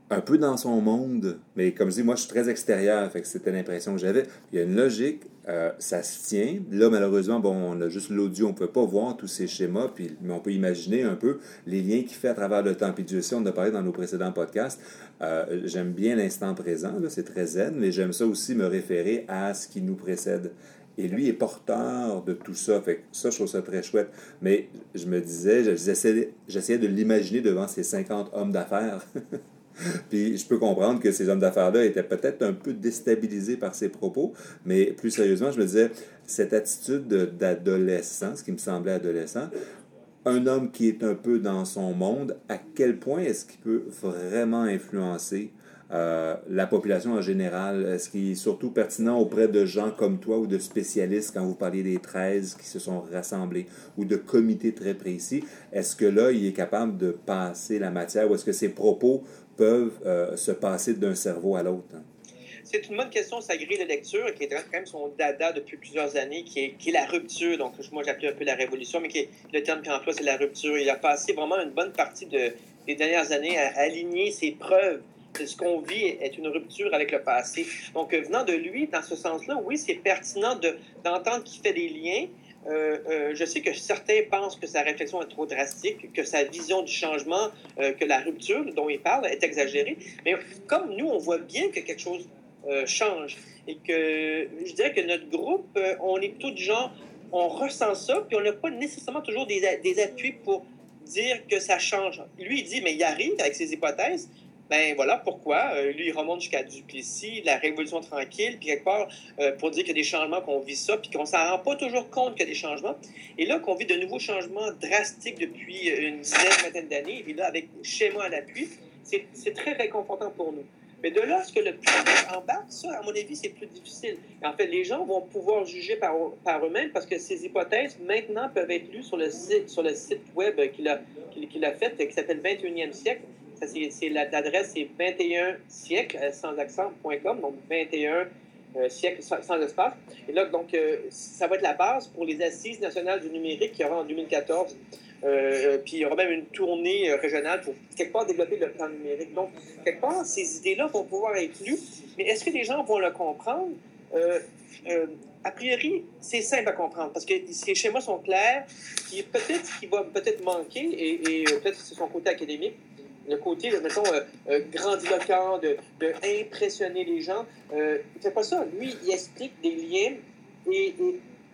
un peu dans son monde. Mais comme je dis, moi, je suis très extérieur. Fait c'était l'impression que j'avais. Il y a une logique. euh, ça se tient. Là, malheureusement, bon, on a juste l'audio, on ne peut pas voir tous ces schémas, mais on peut imaginer un peu les liens qu'il fait à travers le temps. Puis on a parlé dans nos précédents podcasts. Euh, j'aime bien l'instant présent, c'est très zen, mais j'aime ça aussi me référer à ce qui nous précède. Et lui est porteur de tout ça. Fait que ça, je trouve ça très chouette. Mais je me disais, j'essayais de l'imaginer devant ces 50 hommes d'affaires. Puis je peux comprendre que ces hommes d'affaires-là étaient peut-être un peu déstabilisés par ses propos, mais plus sérieusement, je me disais, cette attitude de- d'adolescent, ce qui me semblait adolescent, un homme qui est un peu dans son monde, à quel point est-ce qu'il peut vraiment influencer euh, la population en général? Est-ce qu'il est surtout pertinent auprès de gens comme toi ou de spécialistes quand vous parliez des 13 qui se sont rassemblés ou de comités très précis? Est-ce que là, il est capable de passer la matière ou est-ce que ses propos peuvent euh, se passer d'un cerveau à l'autre? c'est une bonne question, sa grille de lecture, qui est quand même son dada depuis plusieurs années, qui est, la rupture. Donc, moi, j'appelle un peu la révolution, mais qui est, le terme qu'il emploie, c'est la rupture. Il a passé vraiment une bonne partie de, des dernières années à aligner ses preuves de ce qu'on vit est une rupture avec le passé. Donc, euh, venant de lui, dans ce sens-là, oui, c'est pertinent d'entendre qu'il fait des liens. Euh, euh, je sais que certains pensent que sa réflexion est trop drastique, que sa vision du changement, euh, que la rupture dont il parle est exagérée. Mais comme nous, on voit bien que quelque chose change. Et que je dirais que notre groupe, on est plutôt du genre, on ressent ça, puis on n'a pas nécessairement toujours des, des, appuis pour dire que ça change. Lui, il dit, mais il arrive avec ses hypothèses. Ben voilà pourquoi? Euh, lui, il remonte jusqu'à Duplessis, la Révolution tranquille, puis quelque part, euh, pour dire qu'il y a des changements, qu'on vit ça, puis qu'on s'en rend pas toujours compte qu'il y a des changements. Et là, qu'on vit de nouveaux changements drastiques depuis une dizaine, vingtaine d'années, et là, avec schéma à l'appui, c'est très réconfortant pour nous. Mais de là, ce que le public embarque, ça, à mon avis, c'est plus difficile. en fait, les gens vont pouvoir juger par, par eux-mêmes parce que ces hypothèses, maintenant, peuvent être lues sur le site, sur le site web qu'il a, qu'il a fait, qui s'appelle 21e siècle. L'adresse, c'est 21 siècle sans accent.com, donc 21 euh, sans, espace. Et là, donc, euh, ça va être la base pour les assises nationales du numérique qui aura en 2014. Euh, puis il y aura même une tournée euh, régionale pour quelque part développer le plan numérique. Donc, quelque part, ces idées-là vont pouvoir être lues, mais est-ce que les gens vont le comprendre? Euh, euh, a priori, c'est simple à comprendre parce que ces schémas sont clairs. Peut-être qui va peut-être manquer et, et peut-être c'est son côté académique, le côté, mettons, euh, grandiloquent, de, de, impressionner les gens. Euh, il fait pas ça. Lui, il explique des liens et,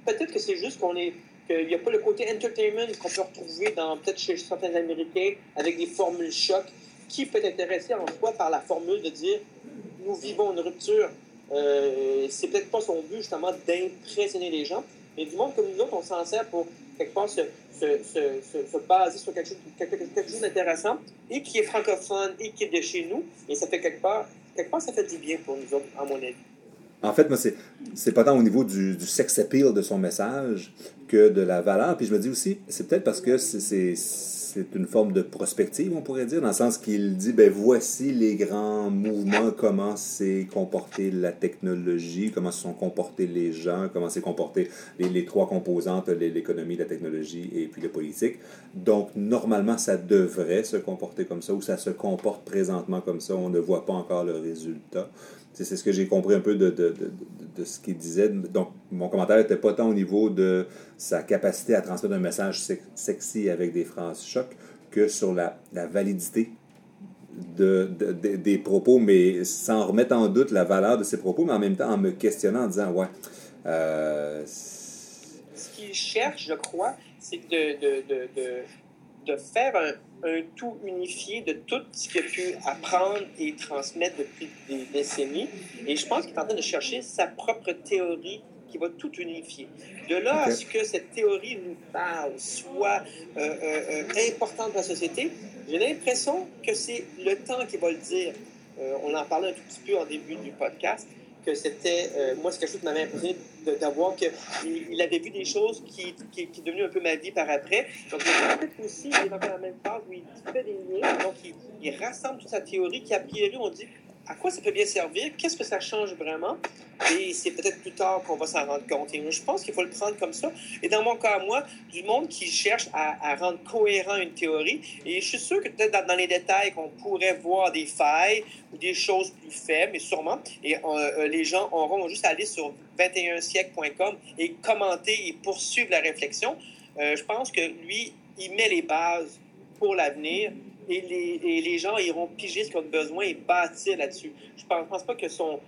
peut-être que c'est juste qu'on est il n'y a pas le côté entertainment qu'on peut retrouver dans peut-être chez certains Américains avec des formules choc qui peut intéresser en soi par la formule de dire nous vivons une rupture. Euh, c'est peut-être pas son but justement d'impressionner les gens, mais du monde comme nous autres, on s'en sert pour quelque part se, se, se, se baser sur quelque chose, quelque, chose d'intéressant et qui est francophone et qui est de chez nous. Et ça fait quelque part, quelque part, ça fait du bien pour nous autres, à mon avis. En fait, moi, c'est, c'est pas tant au niveau du, du sex appeal de son message que de la valeur. Puis je me dis aussi, c'est peut-être parce que c'est, c'est, une forme de prospective, on pourrait dire, dans le sens qu'il dit, ben voici les grands mouvements, comment s'est comportée la technologie, comment se sont comportés les gens, comment s'est comporté les, les trois composantes, l'économie, la technologie et puis le politique. Donc, normalement, ça devrait se comporter comme ça, ou ça se comporte présentement comme ça, on ne voit pas encore le résultat. C'est ce que j'ai compris un peu de, ce qu'il disait. Donc, mon commentaire n'était pas tant au niveau de sa capacité à transmettre un message sexy avec des phrases choc que sur la, validité de, de, des propos, mais sans remettre en doute la valeur de ses propos, mais en même temps en me questionnant, en disant, ouais. Euh, ce qu'il cherche, je crois, c'est de, de faire un, un, tout unifié de tout ce qu'il a pu apprendre et transmettre depuis des décennies. Et je pense qu'il est en train de chercher sa propre théorie qui va tout unifier. De là okay. à ce que cette théorie nous parle, soit euh, euh, importante dans la société, j'ai l'impression que c'est le temps qui va le dire. Euh, on en parlait un tout petit peu en début du podcast que c'était, euh, moi, c'est quelque chose qui m'avait impressionné d'avoir qu'il il avait vu des choses qui, qui, qui devenu un peu ma vie par après. Donc, peut-être aussi, il est dans la même phase où il fait des liens, donc il, il rassemble toute sa théorie qui, a priori, on dit à quoi ça peut bien servir, qu'est-ce que ça change vraiment, et c'est peut-être plus tard qu'on va s'en rendre compte. Et je pense qu'il faut le prendre comme ça. Et dans mon cas, moi, du monde qui cherche à, rendre cohérent une théorie, et je suis sûr que peut-être dans, les détails qu'on pourrait voir des failles ou des choses plus faibles, mais sûrement, et euh, les gens auront juste à aller sur 21siècle.com et commenter et poursuivre la réflexion. Euh, je pense que lui, il met les bases pour l'avenir les, et les gens iront piger ce qu'ils ont besoin et bâtir là-dessus. Je ne pense, pas que son,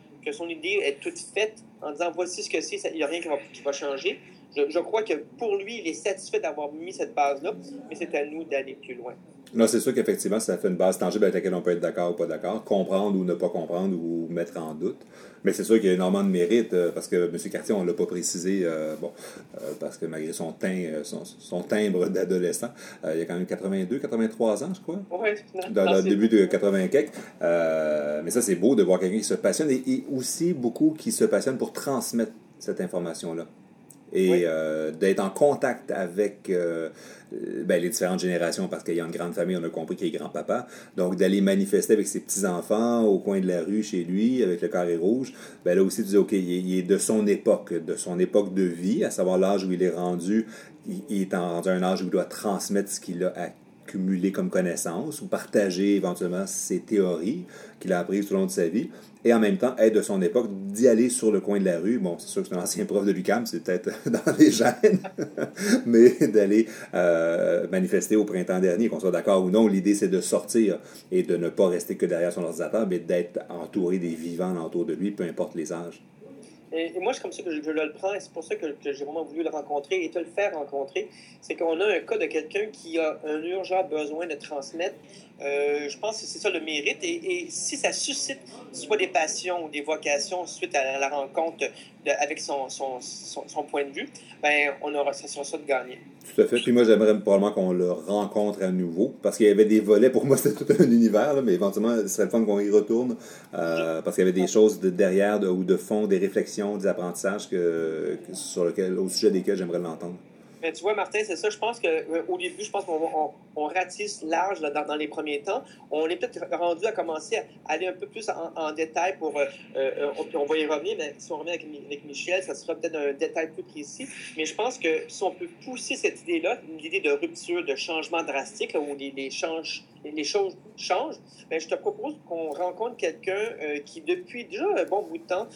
idée est toute faite en disant voici ce que c'est, il n'y a rien qui va, changer. Je, crois que pour lui, il est satisfait d'avoir mis cette base-là, mais c'est à nous d'aller plus loin. Non, c'est sûr qu'effectivement, ça fait une base tangible avec laquelle on peut être d'accord ou pas d'accord, comprendre ou ne pas comprendre ou mettre en doute. Mais c'est sûr qu'il y a énormément de mérite, euh, parce que M. Cartier, on ne l'a pas précisé, euh, bon, euh, parce que malgré son, teint, son, timbre d'adolescent, il y a quand même 82, 83 ans, je crois. Oui, Dans, le début de 80 quelques. mais ça, c'est beau de voir quelqu'un qui se passionne et, et, aussi beaucoup qui se passionne pour transmettre cette information-là et euh, d'être en contact avec euh, ben, les différentes générations, parce qu'il y a une grande famille, on a compris qu'il est grand-papa. Donc, d'aller manifester avec ses petits-enfants au coin de la rue chez lui, avec le carré rouge, ben là aussi, tu dis, OK, il est, de son époque, de son époque de vie, à savoir l'âge où il est rendu, il, est rendu un âge où il doit transmettre ce qu'il a accumulé comme connaissance ou partager éventuellement ses théories qu'il a apprises tout au long de sa vie et en même temps être de son époque, d'y aller sur le coin de la rue. Bon, c'est sûr que c'est un ancien prof de l'UCAM, c'est peut-être dans les gènes, mais d'aller euh, manifester au printemps dernier, qu'on soit d'accord ou non, l'idée c'est de sortir et de ne pas rester que derrière son ordinateur, mais d'être entouré des vivants autour de lui, peu importe les âges. Et, moi, c'est comme ça que je, le prends, et c'est pour ça que, j'ai vraiment voulu le rencontrer et te le faire rencontrer. C'est qu'on a un cas de quelqu'un qui a un urgent besoin de transmettre. Euh, je pense que c'est ça le mérite. Et, si ça suscite soit des passions ou des vocations suite à la rencontre avec son, son, son, point de vue, ben, on aura, ça sera ça de gagner. Tout à fait. Puis moi, j'aimerais probablement qu'on le rencontre à nouveau, parce qu'il y avait des volets. Pour moi, c'était tout un univers, mais éventuellement, ce serait le fun qu'on y retourne, euh, parce qu'il y avait des choses de derrière ou de fond, des réflexions, des apprentissages que, sur lequel, au sujet desquels j'aimerais l'entendre. Tu vois, Martin, c'est ça. Je pense qu'au euh, début, je pense qu'on on, ratisse large dans, les premiers temps. On est peut-être rendu à commencer à aller un peu plus en, détail pour. Euh, euh, on, va y revenir, mais si on revient avec, Michel, ça sera peut-être un détail plus précis. Mais je pense que si on peut pousser cette idée-là, l'idée de rupture, de changement drastique, où les, les, change, les choses changent, bien, je te propose qu'on rencontre quelqu'un qui, depuis déjà un bon bout de temps,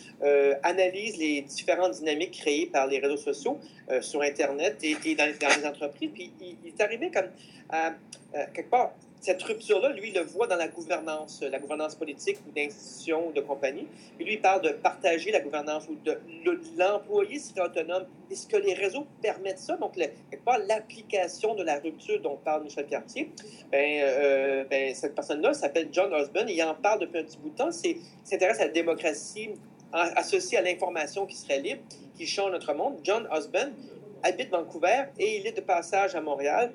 analyse les différentes dynamiques créées par les réseaux sociaux sur Internet et dans, les entreprises. Puis il, est arrivé comme à, quelque part, cette rupture-là, lui, le voit dans la gouvernance, la gouvernance politique ou d'institutions ou de compagnies. Puis lui, il parle de partager la gouvernance ou de, l'employé serait autonome. Est-ce que les réseaux permettent ça? Donc, part, l'application de la rupture dont parle Michel Cartier, ben, euh, ben cette personne-là s'appelle John Osborne et il en parle depuis un petit bout de temps. Il s'intéresse à la démocratie associée à l'information qui serait libre, qui change notre monde. John Osborne, habite Vancouver et il est de passage à Montréal.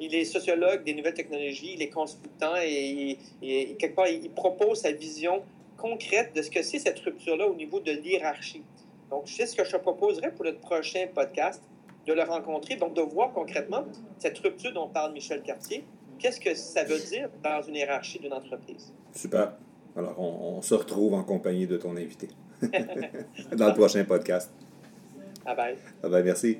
Il est sociologue des nouvelles technologies, il est consultant et, quelque part, il propose sa vision concrète de ce que c'est cette rupture-là au niveau de l'hierarchie. Donc, c'est ce que je te proposerais pour notre prochain podcast, de le rencontrer, donc de voir concrètement cette rupture dont parle Michel Cartier. Qu'est-ce que ça veut dire dans une hiérarchie d'une entreprise? Super. Alors, on, on, se retrouve en compagnie de ton invité dans le prochain podcast. Bye bye. Bye bye, merci.